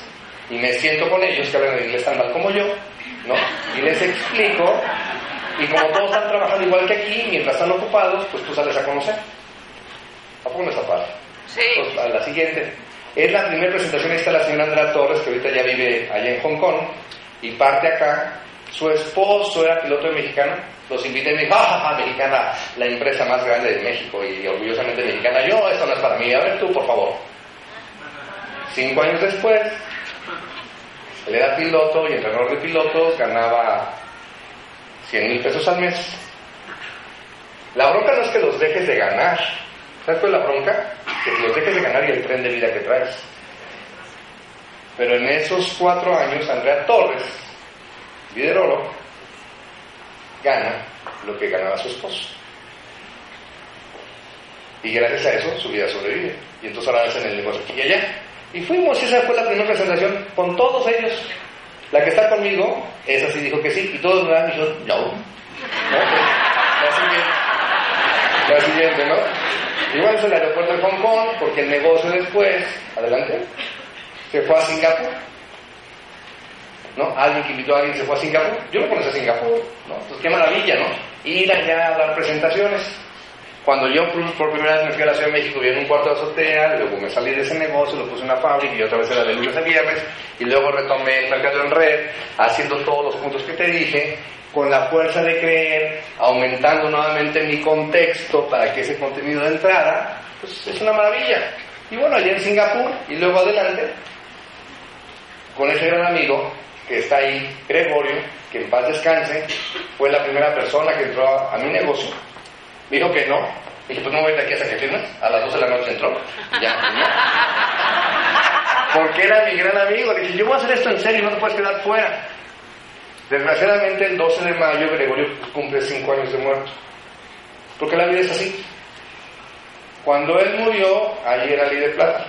y me siento con ellos que hablan en inglés tan mal como yo, ¿no? Y les explico y como todos están trabajando igual que aquí, mientras están ocupados, pues tú sales a conocer. ¿A poco no está padre? Sí. Pues, a la siguiente. Es la primera presentación, ahí está la señora Andrea Torres, que ahorita ya vive allá en Hong Kong, y parte acá. Su esposo era piloto de mexicano, los invité y me dijo, ¡ah, mexicana! La empresa más grande de México y orgullosamente mexicana. Yo, esto no es para mí, a ver tú, por favor. Cinco años después, él era piloto y entrenador de pilotos, ganaba 100 mil pesos al mes. La bronca no es que los dejes de ganar. ¿Sabes cuál es la bronca? Que los dejes de ganar y el tren de vida que traes. Pero en esos cuatro años, Andrea Torres, líder oro, gana lo que ganaba su esposo. Y gracias a eso su vida sobrevive. Y entonces ahora hacen el negocio aquí y allá. Y fuimos, y esa fue la primera presentación con todos ellos. La que está conmigo, esa sí dijo que sí, y todos me han dicho, no. ¿No? La siguiente, la siguiente, ¿no? Igual es el aeropuerto de Hong Kong, porque el negocio después, adelante, se fue a Singapur. ¿No? Alguien que invitó a alguien se fue a Singapur. Yo no conozco a Singapur, ¿no? Entonces, qué maravilla, ¿no? Ir allá a dar presentaciones. Cuando yo por primera vez me fui a la Ciudad de México, vi en un cuarto de azotea, luego me salí de ese negocio, lo puse en una fábrica y otra vez era de lunes a viernes, y luego retomé el mercado en red, haciendo todos los puntos que te dije, con la fuerza de creer, aumentando nuevamente mi contexto para que ese contenido de entrada, pues es una maravilla. Y bueno, allá en Singapur, y luego adelante, con ese gran amigo que está ahí, Gregorio, que en paz descanse, fue la primera persona que entró a, a mi negocio dijo que no. Dije, pues no voy de aquí hasta que firmes. A las 12 de la noche entró. Ya. Porque era mi gran amigo. Dije, yo voy a hacer esto en serio, no te puedes quedar fuera. Desgraciadamente, el 12 de mayo, Gregorio cumple 5 años de muerto. Porque la vida es así. Cuando él murió, allí era ley de plata.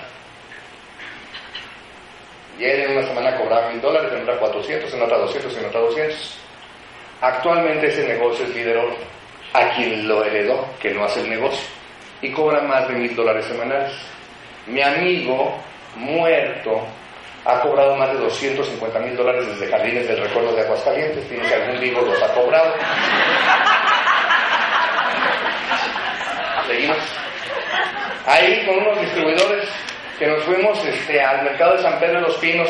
Y él en una semana cobraba mil dólares, en otra 400, en otra 200, en otra 200. Actualmente ese negocio es líder oro a quien lo heredó, que no hace el negocio, y cobra más de mil dólares semanales. Mi amigo muerto ha cobrado más de 250 mil dólares desde Jardines del Recuerdo de Aguascalientes. Tiene que algún vivo los ha cobrado. *laughs* Seguimos. Ahí con unos distribuidores que nos fuimos este, al mercado de San Pedro de los Pinos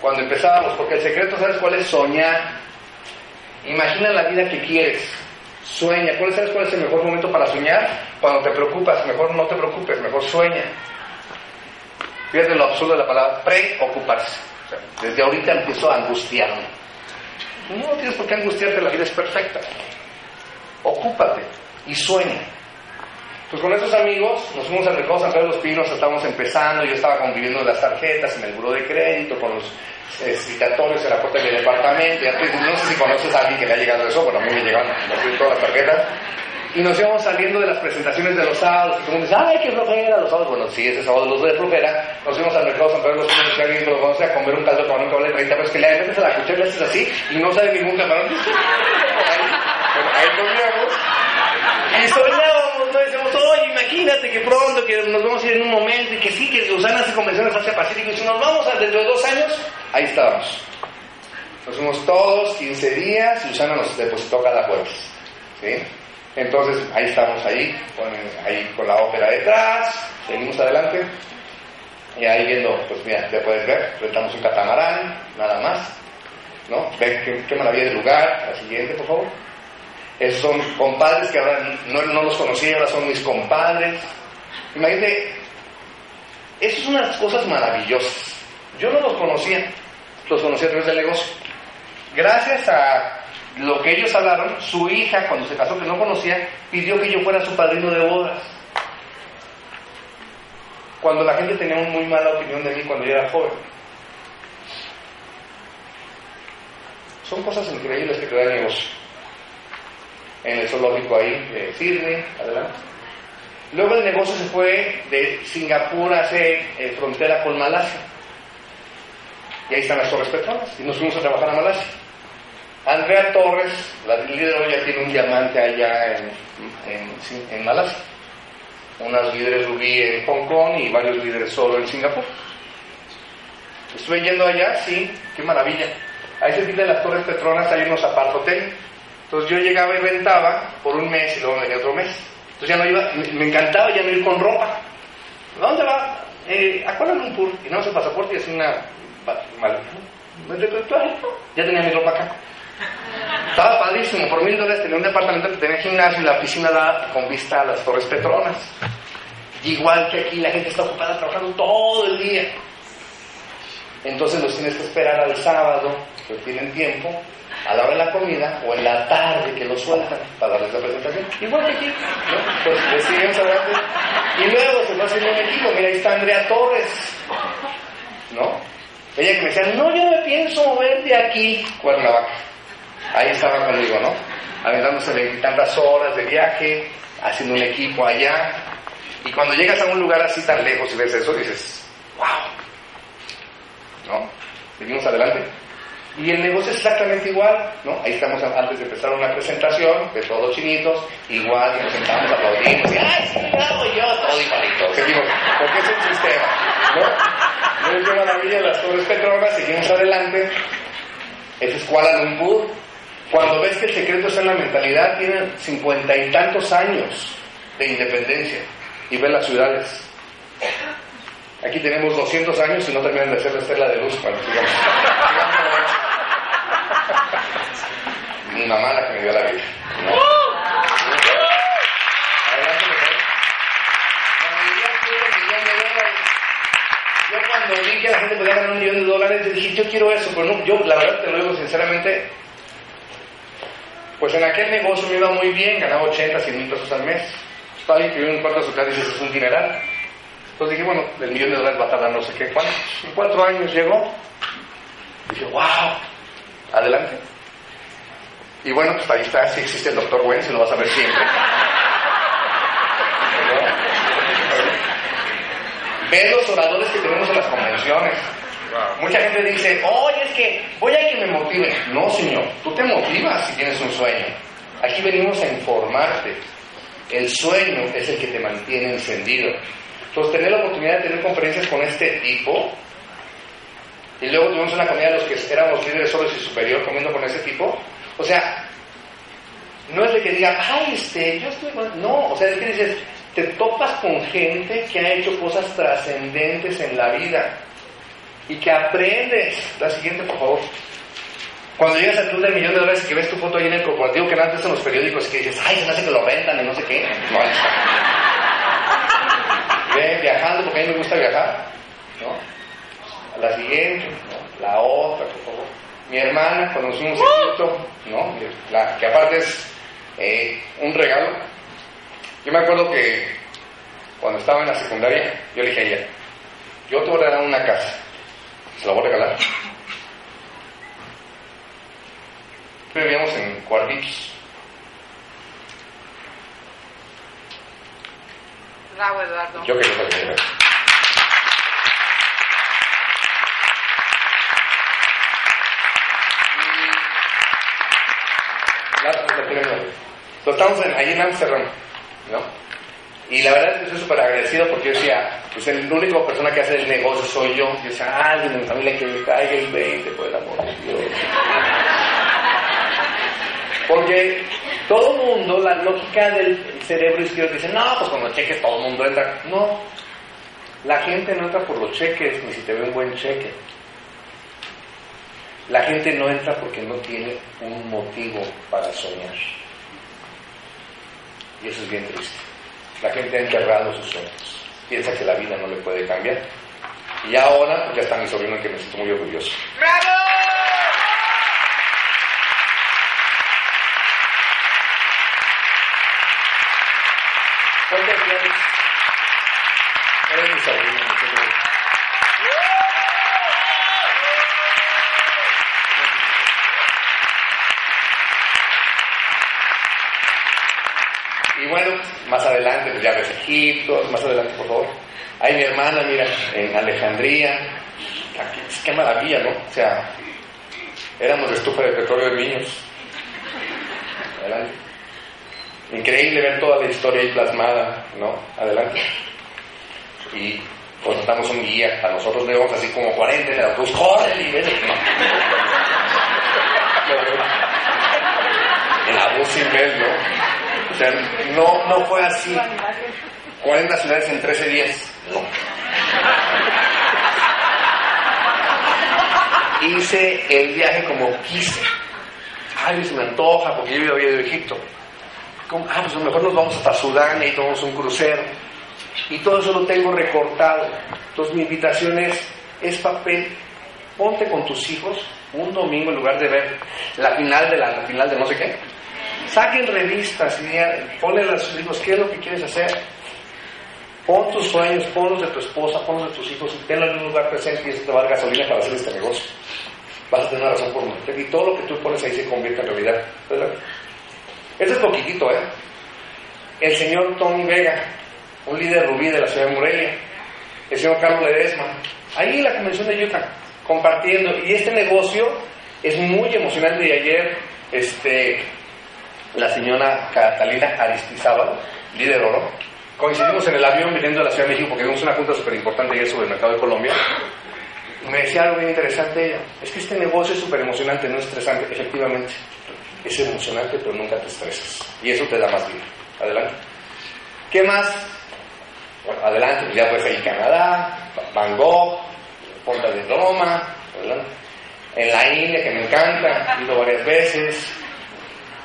cuando empezábamos, porque el secreto, ¿sabes cuál es? Soñar. Imagina la vida que quieres. Sueña. ¿Cuál sabes cuál es el mejor momento para soñar? Cuando te preocupas. Mejor no te preocupes, mejor sueña. Fíjate lo absurdo de la palabra preocuparse. Desde ahorita empiezo a angustiarme. No tienes por qué angustiarte, la vida es perfecta. Ocúpate y sueña. Pues con esos amigos nos fuimos al mercado San Pedro de los Pinos, estábamos empezando, yo estaba conviviendo las tarjetas en el buro de crédito, con los explicatorios en la puerta de mi departamento, ya no sé si conoces a alguien que le ha llegado eso, bueno, a mí me llegaron todas las tarjetas, y nos íbamos saliendo de las presentaciones de los sábados, y todo el mundo dice, ay, qué flojera, los sábados, bueno, sí, ese sábado los de flojera, nos fuimos al mercado San Pedro de los Pinos, que alguien lo conoce a comer un caldo de camarón que vale 30 pesos, que le metes a la cuchara le haces así, y no sabe ningún camarón. *laughs* ahí, ahí comíamos, y soñábamos, imagínate que pronto, que nos vamos a ir en un momento, y que sí, que Susana hace convenciones hacia Pacífico, y si nos vamos a dentro de dos años, ahí estábamos. Nos fuimos todos, 15 días, y Susana nos depositó cada jueves. ¿sí? Entonces, ahí estamos ahí, ahí con la ópera detrás, seguimos adelante. Y ahí viendo, pues mira, ya puedes ver, rentamos un catamarán, nada más. ¿No? Ve qué, qué maravilla de lugar. La siguiente, por favor. Esos son compadres que ahora no, no los conocí, ahora son mis compadres. Imagínate, eso son unas cosas maravillosas. Yo no los conocía, los conocí a través del negocio. Gracias a lo que ellos hablaron, su hija, cuando se casó, que no conocía, pidió que yo fuera su padrino de bodas. Cuando la gente tenía una muy mala opinión de mí cuando yo era joven. Son cosas increíbles que te da el negocio. En el zoológico ahí de Sydney, adelante. Luego el negocio se fue de Singapur hacia eh, frontera con Malasia. Y ahí están las Torres Petronas. Y nos fuimos a trabajar a Malasia. Andrea Torres, la líder hoy ya tiene un diamante allá en, en, Malasia. Unas líderes rubí en Hong Kong y varios líderes solo en Singapur. Estuve yendo allá, sí, qué maravilla. Ahí se de las Torres Petronas hay unos apartoteles. Entonces yo llegaba y rentaba por un mes y luego venía otro mes. Entonces ya no iba, me, encantaba ya no ir con ropa. ¿Dónde va? Eh, a Kuala Lumpur. Y no su pasaporte y así una maleta. Ya tenía mi ropa acá. Estaba padrísimo, por mil dólares tenía un departamento que tenía gimnasio y la piscina da con vista a las Torres Petronas. Igual que aquí, la gente está ocupada trabajando todo el día. Entonces los tienes que esperar al sábado, que tienen tiempo, a la hora de la comida o en la tarde que los sueltan para darles la presentación. Igual que aquí, ¿no? Pues les siguen adelante. Y luego se va haciendo un equipo. Mira, ahí está Andrea Torres, ¿no? Ella que me decía, no, yo me pienso mover de aquí, Cuernavaca. Ahí estaba conmigo, ¿no? Aventándose veintitantas horas de viaje, haciendo un equipo allá. Y cuando llegas a un lugar así tan lejos y ves eso, dices, wow. ¿No? Seguimos adelante. Y el negocio es exactamente igual, ¿no? Ahí estamos antes de empezar una presentación, de todos chinitos, igual, y nos sentamos, aplaudimos, y ¡ay, sí, hago yo! Todo igualito. Seguimos, porque es el sistema, ¿no? No es de maravilla las Torres Petronas, seguimos adelante. Esa es Kuala Lumpur. Cuando ves que el secreto está en la mentalidad, tienen cincuenta y tantos años de independencia y ves las ciudades. Aquí tenemos 200 años y no terminan de hacer la estela de luz. Bueno, sigamos. Mi mamá la que me dio la vida. ¿no? Adelante, yo cuando vi que la gente podía ganar un millón de dólares, dije, yo quiero eso, pero no, yo la verdad te lo digo sinceramente, pues en aquel negocio me iba muy bien, ganaba 80, 100 mil pesos al mes. Estaba que un cuarto de su casa y dices, es un dineral. Dije, bueno, el millón de dólares va a tardar no sé qué cuánto. En cuatro años llegó. Dije, wow, adelante. Y bueno, pues ahí está, sí existe el doctor Wen, se lo vas a ver siempre. Ve los oradores que tenemos en las convenciones. Mucha gente dice, oye, es que voy a que me motive. No, señor, tú te motivas si tienes un sueño. Aquí venimos a informarte. El sueño es el que te mantiene encendido. Entonces, tener la oportunidad de tener conferencias con este tipo, y luego tuvimos una comida de los que éramos líderes solos y superior comiendo con ese tipo, o sea, no es de que diga, ay, este, yo estoy mal. No, o sea, es que dices, te topas con gente que ha hecho cosas trascendentes en la vida y que aprendes. La siguiente, por favor. Cuando llegas al club del millón de dólares y que ves tu foto ahí en el corporativo que antes en los periódicos y que dices, ay, se me hace que lo rentan y no sé qué. No, *laughs* está. Viajando porque a mí me gusta viajar. ¿no? La siguiente, ¿no? la otra, por favor. Mi hermana, fuimos a Egipto, ¿no? Que aparte es eh, un regalo. Yo me acuerdo que cuando estaba en la secundaria, yo le dije a ella, yo te voy a regalar una casa. Se la voy a regalar. Vivíamos en cuartitos. Bravo, Eduardo. Yo quería saber. Entonces estamos en, ahí en Amsterdam, ¿no? Y la verdad es que estoy súper agradecido porque yo decía, pues el único persona que hace el negocio soy yo. Yo decía, alguien en mi familia que me caiga el 20, por el amor de Dios. Porque todo mundo, la lógica del cerebro izquierdo dice, no, pues con los cheques todo el mundo entra. No, la gente no entra por los cheques, ni si te ve un buen cheque. La gente no entra porque no tiene un motivo para soñar. Y eso es bien triste. La gente ha enterrado sus sueños. Piensa que la vida no le puede cambiar. Y ahora, ya está mi sobrino que me siento muy orgulloso. ¡Bravo! ¿Cuántos días? Eres mi sobrino. Y bueno, más adelante, pues ya ves Egipto, más adelante, por favor. Ahí mi hermana, mira, en Alejandría. Aquí, Qué maravilla, ¿no? O sea, éramos de estufa de petróleo de niños. Adelante. Increíble ver toda la historia ahí plasmada, ¿no? Adelante. Y contratamos un guía, a nosotros vemos así como 40 en el autobús, ¡corre! y ven! La bus sin ver, ¿no? O sea, no, no fue así. 40 ciudades en 13 días. No. Hice el viaje como quise. Ay, se me antoja porque yo había ido a Egipto. Ah, pues mejor nos vamos hasta Sudán y tomamos un crucero. Y todo eso lo tengo recortado. Entonces mi invitación es, es papel. Ponte con tus hijos un domingo en lugar de ver la final de la, final de no sé qué. Saquen revistas y ponle a sus hijos qué es lo que quieres hacer. Pon tus sueños, ponlos de tu esposa, ponlos de tus hijos y tenlos en un lugar presente y eso te va a dar gasolina para hacer este negocio. Vas a tener una razón por meter y todo lo que tú pones ahí se convierte en realidad. ¿Verdad? Este es poquitito, ¿eh? El señor Tony Vega, un líder rubí de la ciudad de Morelia. El señor Carlos Ledesma. Ahí en la convención de Utah, compartiendo. Y este negocio es muy emocionante. Y ayer, este, la señora Catalina Aristizábal, líder oro, coincidimos en el avión viniendo de la Ciudad de México porque tuvimos una junta súper importante ayer sobre el mercado de Colombia. Me decía algo bien interesante ella. Es que este negocio es súper emocionante, no estresante. Efectivamente, es emocionante, pero nunca te estresas. Y eso te da más vida. Adelante. ¿Qué más? Bueno, adelante, pues ya pues ahí Canadá, Van Gogh, Ponta de Roma, adelante. En la India, que me encanta, he ido varias veces.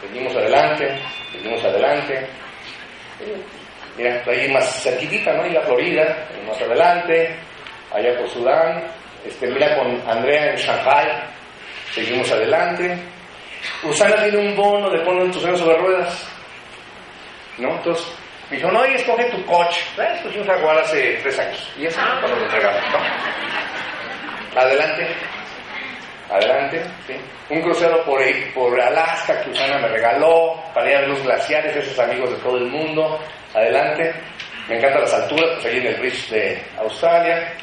Seguimos adelante, seguimos adelante. Mira, ahí más cerquitita, ¿no? Y la Florida, más adelante, allá por Sudán. Este, mira con Andrea en Shanghai, seguimos adelante. Usana tiene un bono de poner tus sueños sobre ruedas. ¿No? Entonces, me dijo, no, y escoge tu coche. Escogí un Jaguar hace tres años. Y eso cuando lo entregamos, ¿no? Adelante. Adelante. Un crucero por, por Alaska que Usana me regaló para ir a ver los glaciares, esos amigos de todo el mundo. Adelante. Me encantan las alturas, pues allí en el bridge de Australia.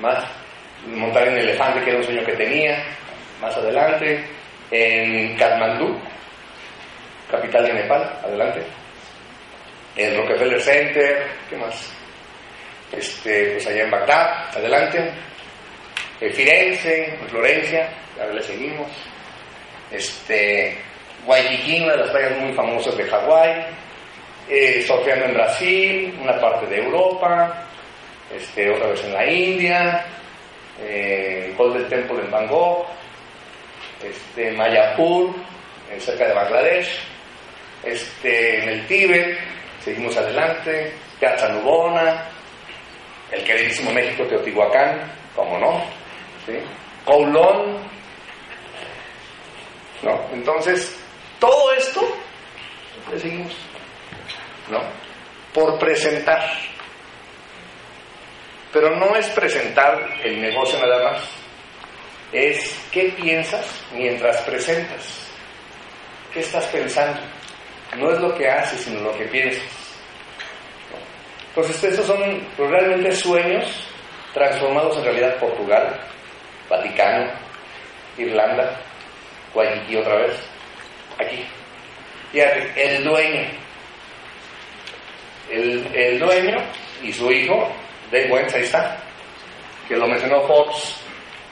Más montar en elefante, que era un sueño que tenía. Más adelante. En Kathmandú, capital de Nepal. Adelante. El Rockefeller Center. ¿Qué más? Este, pues allá en Bagdad. Adelante. En Firenze, en Florencia, ahora le seguimos. Este, Waikiki, una de las playas muy famosas de Hawái. Eh, en Brasil, una parte de Europa, este, otra vez en la India, eh, Golden Temple en Bangkok, este, Mayapur, cerca de Bangladesh, este, en el Tíbet, seguimos adelante, Nubona, el queridísimo México Teotihuacán, como no, ¿sí? Kowloon, no, entonces, todo esto, le seguimos, ¿no? Por presentar. Pero no es presentar el negocio nada más, es qué piensas mientras presentas. ¿Qué estás pensando? No es lo que haces, sino lo que piensas. Entonces, estos son realmente sueños transformados en realidad Portugal, Vaticano, Irlanda, Guayaquil otra vez, aquí. Fíjate, el dueño, el, dueño y su hijo, Dave Wentz, ahí está, que lo mencionó Forbes,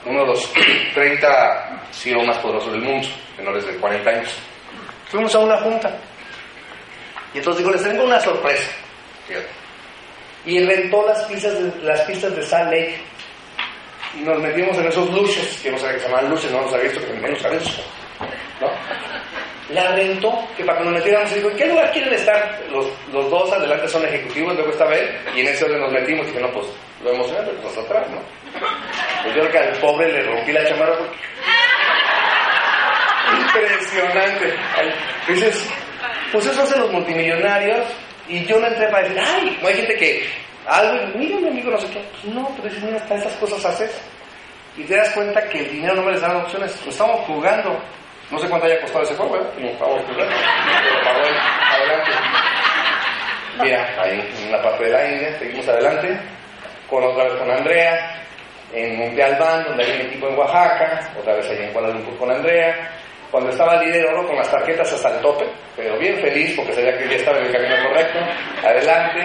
uno de los *clears throat* 30 CEO más poderosos del mundo, menores de 40 años. Fuimos a una junta Y entonces digo, les tengo una sorpresa. Y inventó las pistas de, las pistas de Salt Lake. Y nos metimos en esos luces, que no sabía que se llamaban luces, no nos había visto que menos cabezos. ¿No? La rentó, que para que nos metiéramos, y dijo, ¿en qué lugar quieren estar? Los, los dos adelante son ejecutivos, luego estaba él, y en ese orden nos metimos, y dije, no, pues lo emocionante, pues atrás, ¿no? Pues yo creo que al pobre le rompí la chamarra porque... Impresionante. Dices, pues eso hacen los multimillonarios y yo no entré para decir, ay, no hay gente que algo, mira mi amigo, no sé qué. Pues no, pero dices, mira, hasta estas cosas haces. Y te das cuenta que el dinero no me les da opciones. Lo estamos jugando. No sé cuánto haya costado ese juego, ¿verdad? No, estamos jugando. Pero adelante. Mira, ahí en la parte de la India, seguimos adelante. Con otra vez con Andrea. En Monte Albán, donde hay un equipo en Oaxaca. Otra vez ahí en Kuala Lumpur con Andrea. Cuando estaba líder oro con las tarjetas hasta el tope, pero bien feliz porque sabía que ya estaba en el camino correcto, adelante,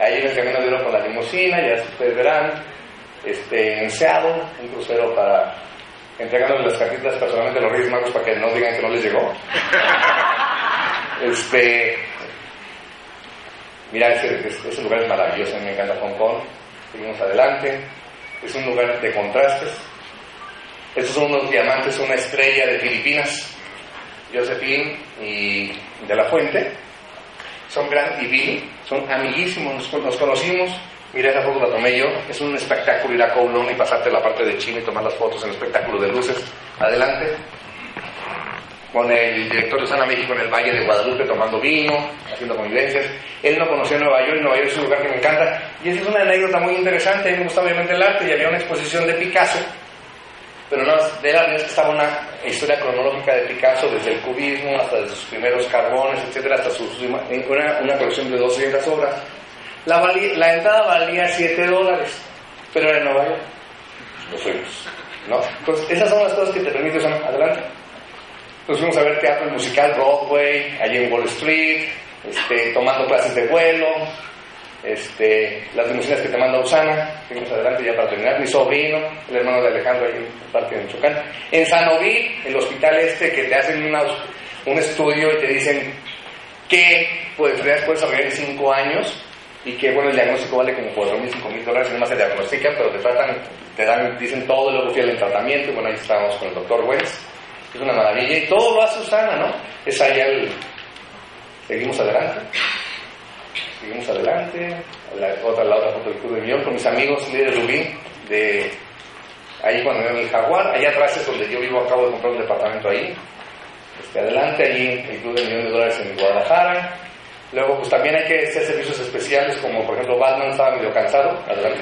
ahí en el camino de oro con la limusina, ya ustedes verán, este, en Seattle, un crucero para entregándole las tarjetas. Personalmente a los Reyes Magos para que no digan que no les llegó. *laughs* Este, mira, ese, ese lugar es maravilloso, me encanta Hong Kong, seguimos adelante, es un lugar de contrastes, estos son unos diamantes, una estrella de Filipinas, Josephine y de la Fuente. Son gran y Billy, son amiguísimos, nos, conocimos. Mira, esa foto la tomé yo. Es un espectáculo ir a Kowloon y pasarte la parte de China y tomar las fotos en el espectáculo de luces. Adelante. Con el director de Sana México en el Valle de Guadalupe tomando vino, haciendo convivencias. Él no conoció Nueva York Nueva York es un lugar que me encanta. Y esa es una anécdota muy interesante. A mí me gusta obviamente el arte y había una exposición de Picasso pero no, de la vez estaba una historia cronológica de Picasso desde el cubismo hasta sus primeros carbones, etcétera, hasta su, una, una colección de 200 obras. La, la entrada valía 7 dólares, pero era en Nueva York. Nos fuimos, ¿no? Entonces, esas son las cosas que te permiten, adelante. Nos fuimos a ver teatro musical Broadway, allí en Wall Street, este, tomando clases de vuelo, este, las limusinas que te manda Usana, seguimos adelante ya para terminar, mi sobrino, el hermano de Alejandro ahí en el parque de Michoacán. En Sanoví, el hospital este que te hacen un estudio y te dicen qué pues, puedes desarrollar en 5 años y que bueno, el diagnóstico vale como 4 mil, 5 mil dólares, y más se diagnostican, pero te tratan, te dan, dicen todo lo que el tratamiento, y bueno, ahí estamos con el doctor Wentz, es una maravilla, y todo lo hace Usana, ¿no? Es ahí el... Seguimos adelante. Seguimos adelante. La otra, la otra foto Club de Millón con mis amigos líderes Rubín, de ahí cuando en el Jaguar. Allá atrás es donde yo vivo, acabo de comprar un departamento ahí. Este, adelante, allí el Club de Millón de Dólares en Guadalajara. Luego, pues también hay que hacer servicios especiales, como por ejemplo Batman estaba medio cansado, adelante.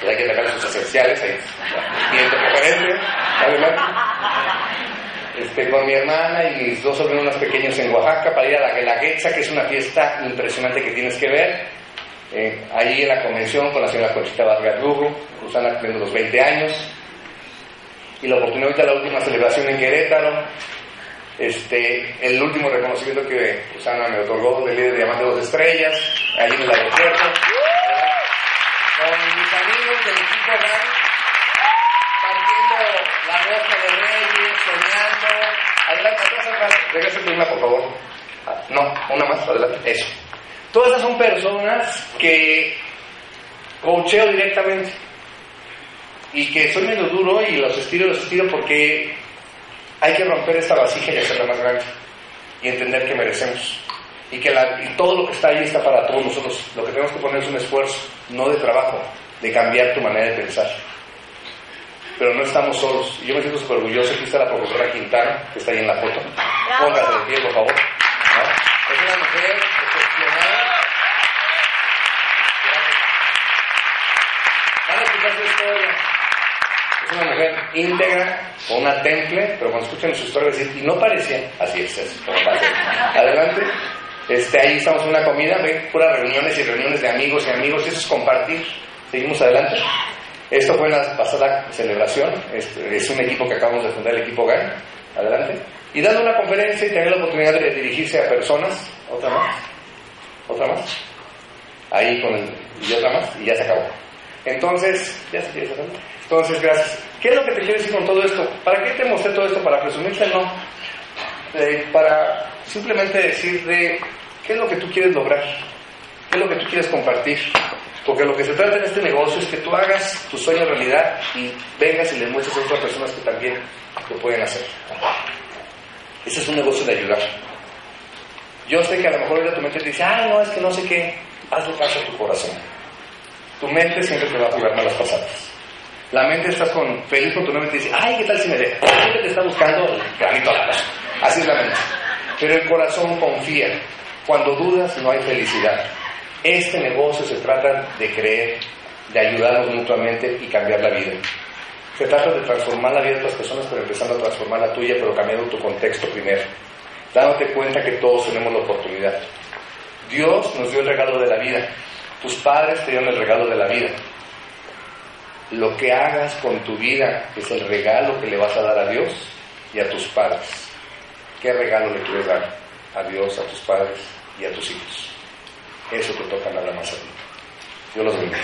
Pues hay que sacar sus esenciales, ahí, cliente preferente, adelante este, con mi hermana y mis dos sobrinos pequeños en Oaxaca para ir a la Guelaguetza, que es una fiesta impresionante que tienes que ver. Eh, ahí en la convención con la señora Conchita Vargas Lugo, Susana cumpliendo los 20 años. Y la oportunidad de la última celebración en Querétaro. Este, el último reconocimiento que Susana me otorgó de líder de Diamante Dos Estrellas, ahí en el aeropuerto. Con mis amigos del equipo la rosa de Reyes, soñando. Adelante, atrás, una, por favor. Ah, no, una más, adelante. Eso. Todas esas son personas que coacheo directamente y que soy medio duro y los estiro, los estiro porque hay que romper esta vasija y hacerla más grande y entender que merecemos y que y todo lo que está ahí está para todos nosotros. Lo que tenemos que poner es un esfuerzo, no de trabajo, de cambiar tu manera de pensar pero no estamos solos. Y yo me siento súper orgulloso. Aquí está la profesora Quintana, que está ahí en la foto. Póngase de pie, por favor. Es una mujer excepcional. Van a escuchar su historia. Es una mujer íntegra, con una temple, pero cuando escuchan su historia decir, y no parecía, así es, es como Adelante. Este, ahí estamos en una comida, ve, puras reuniones y reuniones de amigos y amigos, y eso es compartir. Seguimos adelante. Esto fue la pasada celebración, es, un equipo que acabamos de fundar, el equipo GAN, adelante, y dando una conferencia y tener la oportunidad de dirigirse a personas, otra más, otra más, ahí con el, y otra más, y ya se acabó. Entonces, ya se quiere Entonces, gracias. ¿Qué es lo que te quiero decir con todo esto? ¿Para qué te mostré todo esto? ¿Para presumirte? No. Eh, para simplemente decir de ¿Qué es lo que tú quieres lograr? ¿Qué es lo que tú quieres compartir? Porque lo que se trata en este negocio es que tú hagas tu sueño realidad y vengas y le muestres a otras personas que también lo pueden hacer. Ese es un negocio de ayudar. Yo sé que a lo mejor ahorita tu mente te dice, ay, no, es que no sé qué. Hazle caso a tu corazón. Tu mente siempre te va a jugar malas pasadas. La mente estás con, feliz con tu mente dice, ay, ¿qué tal si me? La mente te está buscando el granito a la Así es la mente. Pero el corazón confía. Cuando dudas no hay felicidad. Este negocio se trata de creer, de ayudarnos mutuamente y cambiar la vida. Se trata de transformar la vida de otras personas, pero empezando a transformar la tuya, pero cambiando tu contexto primero. Dándote cuenta que todos tenemos la oportunidad. Dios nos dio el regalo de la vida. Tus padres te dieron el regalo de la vida. Lo que hagas con tu vida es el regalo que le vas a dar a Dios y a tus padres. ¿Qué regalo le quieres dar a Dios, a tus padres y a tus hijos? Eso te toca nada más a ti. Dios los bendiga.